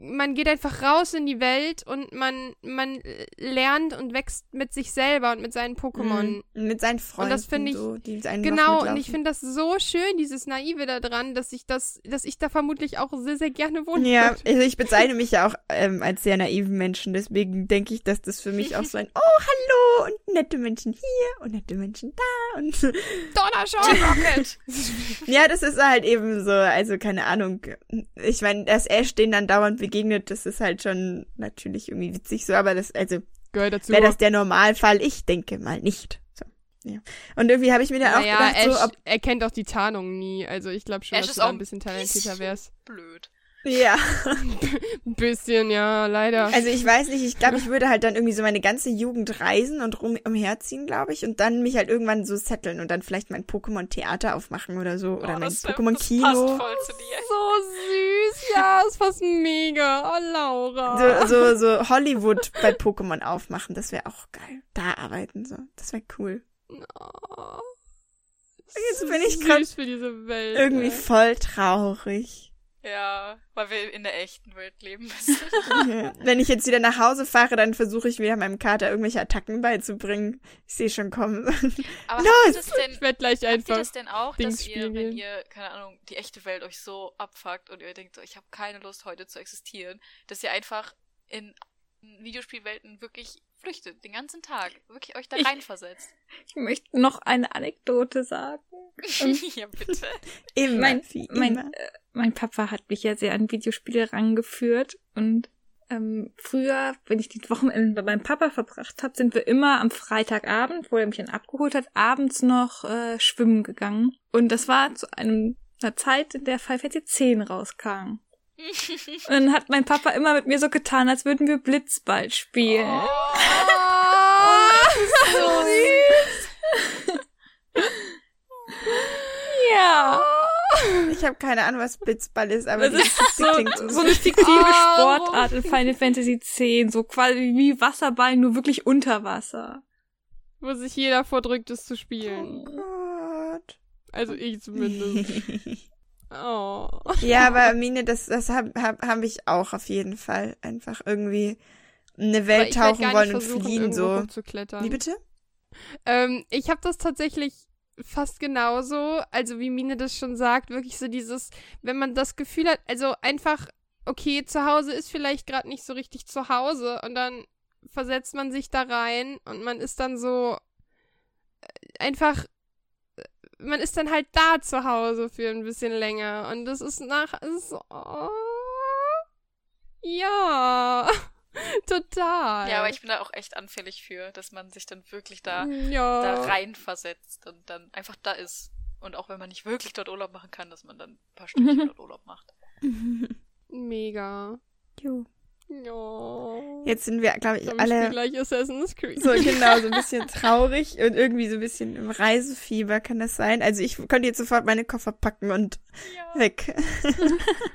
Speaker 2: man geht einfach raus in die Welt und man, man lernt und wächst mit sich selber und mit seinen Pokémon.
Speaker 1: Mhm. Mit seinen Freunden.
Speaker 2: das finde ich-
Speaker 1: so,
Speaker 2: Genau, und ich finde das so schön, dieses Naive da dran, dass ich das, dass ich da vermutlich auch sehr, sehr gerne wohnen
Speaker 1: Ja,
Speaker 2: würde.
Speaker 1: also ich bezeichne mich ja auch ähm, als sehr naiven Menschen, deswegen denke ich, dass das für mich auch so ein Oh, hallo und nette Menschen hier und nette Menschen da und
Speaker 2: Donnerschau!
Speaker 3: Rocket!
Speaker 1: ja, das ist halt eben so, also keine Ahnung. Ich meine, dass Ash den dann dauernd begegnet, das ist halt schon natürlich irgendwie witzig so, aber das, also
Speaker 2: Gehört dazu.
Speaker 1: wäre das der Normalfall, ich denke mal nicht. So, ja. Und irgendwie habe ich mir dann auch
Speaker 2: naja,
Speaker 1: gedacht,
Speaker 2: Ash
Speaker 1: so, ob,
Speaker 2: erkennt auch die Tarnung nie. Also ich glaube schon,
Speaker 3: Ash
Speaker 2: dass
Speaker 3: ist
Speaker 2: du da
Speaker 3: auch
Speaker 2: ein bisschen talentierter wärst.
Speaker 3: Blöd.
Speaker 1: Ja.
Speaker 2: Ein bisschen, ja, leider.
Speaker 1: Also ich weiß nicht, ich glaube, ich würde halt dann irgendwie so meine ganze Jugend reisen und rum umherziehen, glaube ich, und dann mich halt irgendwann so setteln und dann vielleicht mein Pokémon-Theater aufmachen oder so, oder
Speaker 3: Oh,
Speaker 1: mein Pokémon-Kino.
Speaker 3: passt voll zu dir.
Speaker 2: so süß, ja, ist fast mega. Oh, Laura.
Speaker 1: So, so, so Hollywood bei Pokémon aufmachen, das wäre auch geil. Da arbeiten, so. Das wäre cool.
Speaker 2: Oh.
Speaker 1: Jetzt bin ich
Speaker 2: Welt.
Speaker 1: Irgendwie voll traurig.
Speaker 3: Ja, weil wir in der echten Welt leben müssen.
Speaker 1: Wenn ich jetzt wieder nach Hause fahre, dann versuche ich wieder meinem Kater irgendwelche Attacken beizubringen. Ich sehe schon kommen.
Speaker 3: Aber
Speaker 1: Los!
Speaker 3: das denn,
Speaker 2: Ich werde gleich
Speaker 3: habt ihr
Speaker 2: einfach.
Speaker 3: das denn auch,
Speaker 2: Dings
Speaker 3: dass ihr,
Speaker 2: spielen
Speaker 3: wenn ihr, keine Ahnung, die echte Welt euch so abfuckt und ihr denkt so, ich habe keine Lust heute zu existieren, dass ihr einfach in Videospielwelten wirklich flüchtet, den ganzen Tag, wirklich euch da
Speaker 4: Ich-
Speaker 3: reinversetzt.
Speaker 4: Ich möchte noch eine Anekdote sagen.
Speaker 3: ja, bitte.
Speaker 1: Immer,
Speaker 4: mein, mein,
Speaker 1: immer.
Speaker 4: äh, mein Papa hat mich ja sehr an Videospiele rangeführt und ähm, früher, wenn ich die Wochenende bei meinem Papa verbracht habe, sind wir immer am Freitagabend, wo er mich dann abgeholt hat, abends noch äh, schwimmen gegangen. Und das war zu einem, einer Zeit, in der Five Fantasy 10 rauskam. Und dann hat mein Papa immer mit mir so getan, als würden wir Blitzball spielen.
Speaker 3: so
Speaker 4: Ja.
Speaker 1: Ich habe keine Ahnung, was Blitzball ist, aber
Speaker 4: Das
Speaker 1: die
Speaker 4: ist so,
Speaker 1: klingt
Speaker 4: so eine fiktive
Speaker 2: Oh.
Speaker 4: Sportart in Final Fantasy X, so quasi wie Wasserball, nur wirklich unter Wasser.
Speaker 2: Wo sich jeder vordrückt, es zu spielen.
Speaker 1: Gott.
Speaker 2: Also ich zumindest. Oh.
Speaker 1: ja, aber Mine, das, das hab, hab, hab ich auch auf jeden Fall. Einfach irgendwie in eine Welt tauchen wollen und fliehen so. Wie bitte?
Speaker 2: Ähm, ich habe das tatsächlich fast genauso, also wie Mine das schon sagt, wirklich so dieses, wenn man das Gefühl hat, also einfach, okay, zu Hause ist vielleicht gerade nicht so richtig zu Hause und dann versetzt man sich da rein und man ist dann so äh, einfach, äh, man ist dann halt da zu Hause für ein bisschen länger und das ist nach, es ist oh, ja, total.
Speaker 3: Ja, aber ich bin da auch echt anfällig für, dass man sich dann wirklich da,
Speaker 2: ja.
Speaker 3: da reinversetzt und dann einfach da ist. Und auch wenn man nicht wirklich dort Urlaub machen kann, dass man dann ein paar Stündchen dort Urlaub macht.
Speaker 2: Mega.
Speaker 1: Jo.
Speaker 2: Ja.
Speaker 1: Jetzt sind wir, glaube ich,
Speaker 2: Dann
Speaker 1: alle
Speaker 2: gleich Assassin's Creed.
Speaker 1: so genau, so ein bisschen traurig und irgendwie so ein bisschen im Reisefieber kann das sein. Also ich könnte jetzt sofort meine Koffer packen und
Speaker 3: Ja.
Speaker 1: weg.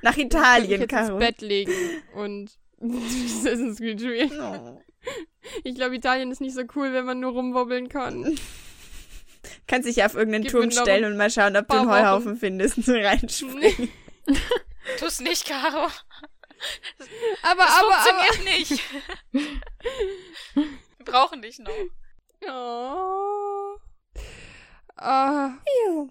Speaker 1: Nach
Speaker 2: Ich
Speaker 1: Italien,
Speaker 2: jetzt ins
Speaker 1: Caro.
Speaker 2: Bett legen und Assassin's Creed spielen.
Speaker 1: Oh.
Speaker 2: Ich glaube, Italien ist nicht so cool, wenn man nur rumwobbeln kann.
Speaker 1: Kannst dich ja auf irgendeinen
Speaker 2: Gib
Speaker 1: Turm stellen und mal schauen, ob du einen
Speaker 2: paar Wochen.
Speaker 1: Heuhaufen findest und reinspringen.
Speaker 3: Tu's nicht, Caro.
Speaker 2: Aber,
Speaker 3: Das
Speaker 2: aber, aber.
Speaker 3: funktioniert nicht. Wir brauchen dich noch.
Speaker 2: Oh. Ah,
Speaker 1: Jo.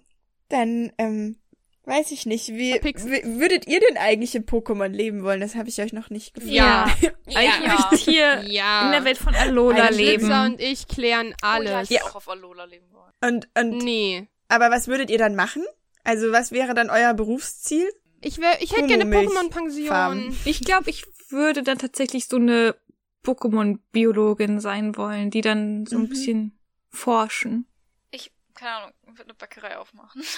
Speaker 1: Dann, ähm, weiß ich nicht, wie, wie würdet ihr denn eigentlich in Pokémon leben wollen? Das habe ich euch noch nicht gefragt.
Speaker 2: Ja.
Speaker 4: Eigentlich
Speaker 3: Ja.
Speaker 4: möchte ich hier
Speaker 2: ja.
Speaker 4: in der Welt von Alola
Speaker 1: Ein
Speaker 4: leben.
Speaker 2: Blitzer und ich klären
Speaker 3: Oh, ja,
Speaker 2: alles.
Speaker 3: ich auch auf Alola leben wollen.
Speaker 1: Und, und,
Speaker 2: Nee.
Speaker 1: aber was würdet ihr dann machen? Also, was wäre dann euer Berufsziel?
Speaker 2: Ich, wär, ich hätte gerne Pokémon-Pension.
Speaker 4: Ich glaube, ich würde dann tatsächlich so eine Pokémon-Biologin sein wollen, die dann so ein
Speaker 1: Mhm.
Speaker 4: bisschen forschen.
Speaker 3: Ich, keine Ahnung, würde eine Bäckerei aufmachen.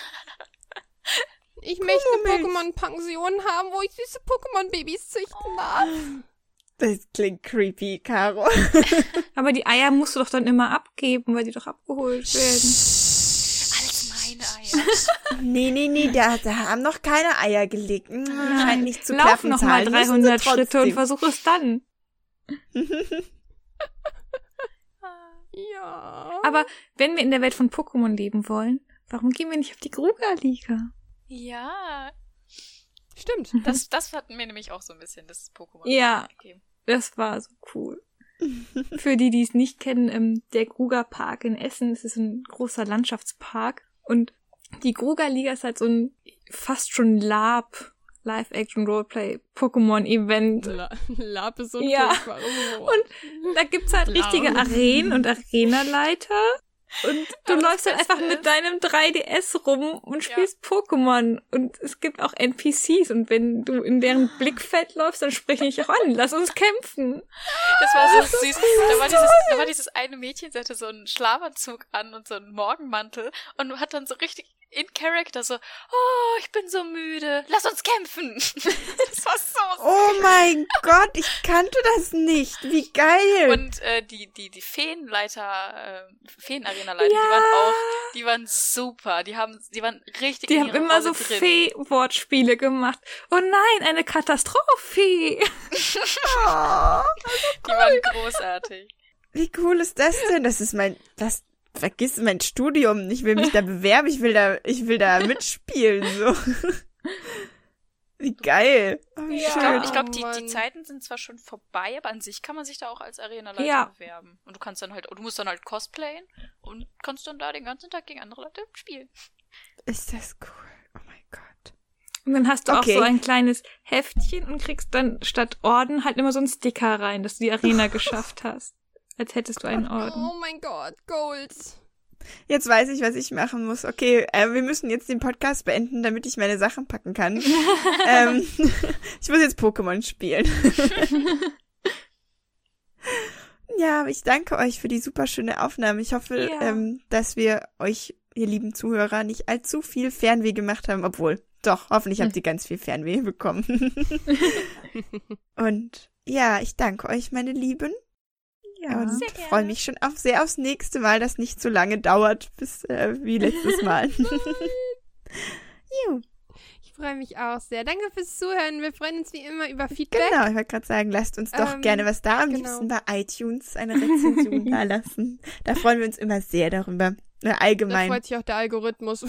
Speaker 2: Ich möchte eine. Pokémon-Pension haben, wo ich süße Pokémon-Babys züchten darf.
Speaker 1: Das klingt creepy, Caro.
Speaker 4: Aber die Eier musst du doch dann immer abgeben, weil die doch abgeholt werden.
Speaker 3: Alles meine Eier.
Speaker 1: nee, nee, nee, da, da haben noch keine Eier gelegt. Hm, Scheint nicht zu
Speaker 4: Lauf
Speaker 1: klappen.
Speaker 4: noch mal
Speaker 1: Zahlen müssen
Speaker 4: 300
Speaker 1: sie
Speaker 4: Schritte und versuch es dann.
Speaker 2: Ja.
Speaker 4: Aber wenn wir in der Welt von Pokémon leben wollen, warum gehen wir nicht auf die Gruga-Liga?
Speaker 3: ja,
Speaker 2: Stimmt.
Speaker 3: das, das hat mir nämlich auch so ein bisschen das Pokémon
Speaker 4: Ja.
Speaker 3: gegeben.
Speaker 4: Das war so cool. Für die, die es nicht kennen, ähm, der Gruger Park in Essen, das ist ein großer Landschaftspark. Und die Gruger Liga ist halt so ein fast schon Lab, Live-Action-Roleplay-Pokémon-Event.
Speaker 2: La Lab ist so ein
Speaker 4: Ja.
Speaker 2: furchtbares Wort.
Speaker 4: Und da gibt's halt richtige. Arenen und Arenaleiter. Und du
Speaker 3: Aber
Speaker 4: läufst halt
Speaker 3: Beste
Speaker 4: einfach mit
Speaker 3: ist-
Speaker 4: deinem 3DS rum und
Speaker 3: Ja.
Speaker 4: spielst Pokémon. Und es gibt auch NPCs. Und wenn du in deren Blickfeld läufst, dann spreche ich auch an. Lass uns kämpfen.
Speaker 3: Das war so süß. Da war, dieses, da war dieses eine Mädchen, sie hatte so einen Schlafanzug an und so einen Morgenmantel und hat dann so richtig in Character so, oh, ich bin so müde, lass uns kämpfen. Das war so
Speaker 1: Oh mein Gott, ich kannte das nicht. Wie geil.
Speaker 3: Und äh, die, die, die Feenleiter, äh, Feenarena-Leiter, die waren auch, die waren super. Die haben, die waren richtig
Speaker 4: Die haben immer
Speaker 3: Rolle
Speaker 4: so. Fee-Wortspiele gemacht. Oh nein, eine Katastrophe.
Speaker 1: Oh,
Speaker 3: Die waren großartig.
Speaker 1: wie cool ist das denn? Das ist mein, das, vergiss mein Studium. Ich will mich da bewerben. Ich will da, ich will da mitspielen, so. Wie geil. Oh, wie
Speaker 4: Ja.
Speaker 3: Ich glaube, glaub, die, die
Speaker 2: Mann.
Speaker 3: Zeiten sind zwar schon vorbei, aber an sich kann man sich da auch als Arenaleiter
Speaker 4: Ja.
Speaker 3: bewerben. Und du kannst dann halt, du musst dann halt cosplayen und kannst dann da den ganzen Tag gegen andere Leute spielen.
Speaker 1: Ist das cool. Oh mein Gott.
Speaker 4: Und dann hast du
Speaker 1: Okay.
Speaker 4: auch so ein kleines Heftchen und kriegst dann statt Orden halt immer so einen Sticker rein, dass du die Arena geschafft hast. Als hättest du einen Orden.
Speaker 2: Oh mein Gott, Gold.
Speaker 1: Jetzt weiß ich, was ich machen muss. Okay, äh, wir müssen jetzt den Podcast beenden, damit ich meine Sachen packen kann. ähm, ich muss jetzt Pokémon spielen. ja, ich danke euch für die super schöne Aufnahme. Ich hoffe,
Speaker 4: Ja.
Speaker 1: ähm, dass wir euch, ihr lieben Zuhörer, nicht allzu viel Fernweh gemacht haben, obwohl, doch, hoffentlich habt ihr ganz viel Fernweh bekommen. Und ja, ich danke euch, meine Lieben.
Speaker 4: Ja.
Speaker 1: und freue mich schon auf sehr aufs nächste Mal, das nicht so lange dauert, bis äh, wie letztes Mal. Juhu.
Speaker 2: Ich freue mich auch sehr. Danke fürs Zuhören. Wir freuen uns wie immer über Feedback.
Speaker 1: Genau, ich wollte gerade sagen, lasst uns doch
Speaker 2: Ähm,
Speaker 1: gerne was da, am
Speaker 2: genau.
Speaker 1: liebsten bei iTunes eine Rezension da lassen. Da freuen wir uns immer sehr darüber. Äh,
Speaker 2: Da
Speaker 1: allgemein.
Speaker 2: freut sich auch der Algorithmus.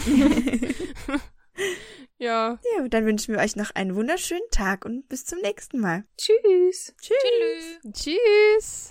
Speaker 2: ja.
Speaker 1: Ja, dann wünschen wir euch noch einen wunderschönen Tag und bis zum nächsten Mal.
Speaker 4: Tschüss.
Speaker 1: Tschüss.
Speaker 3: Tschüss.
Speaker 2: Tschüss.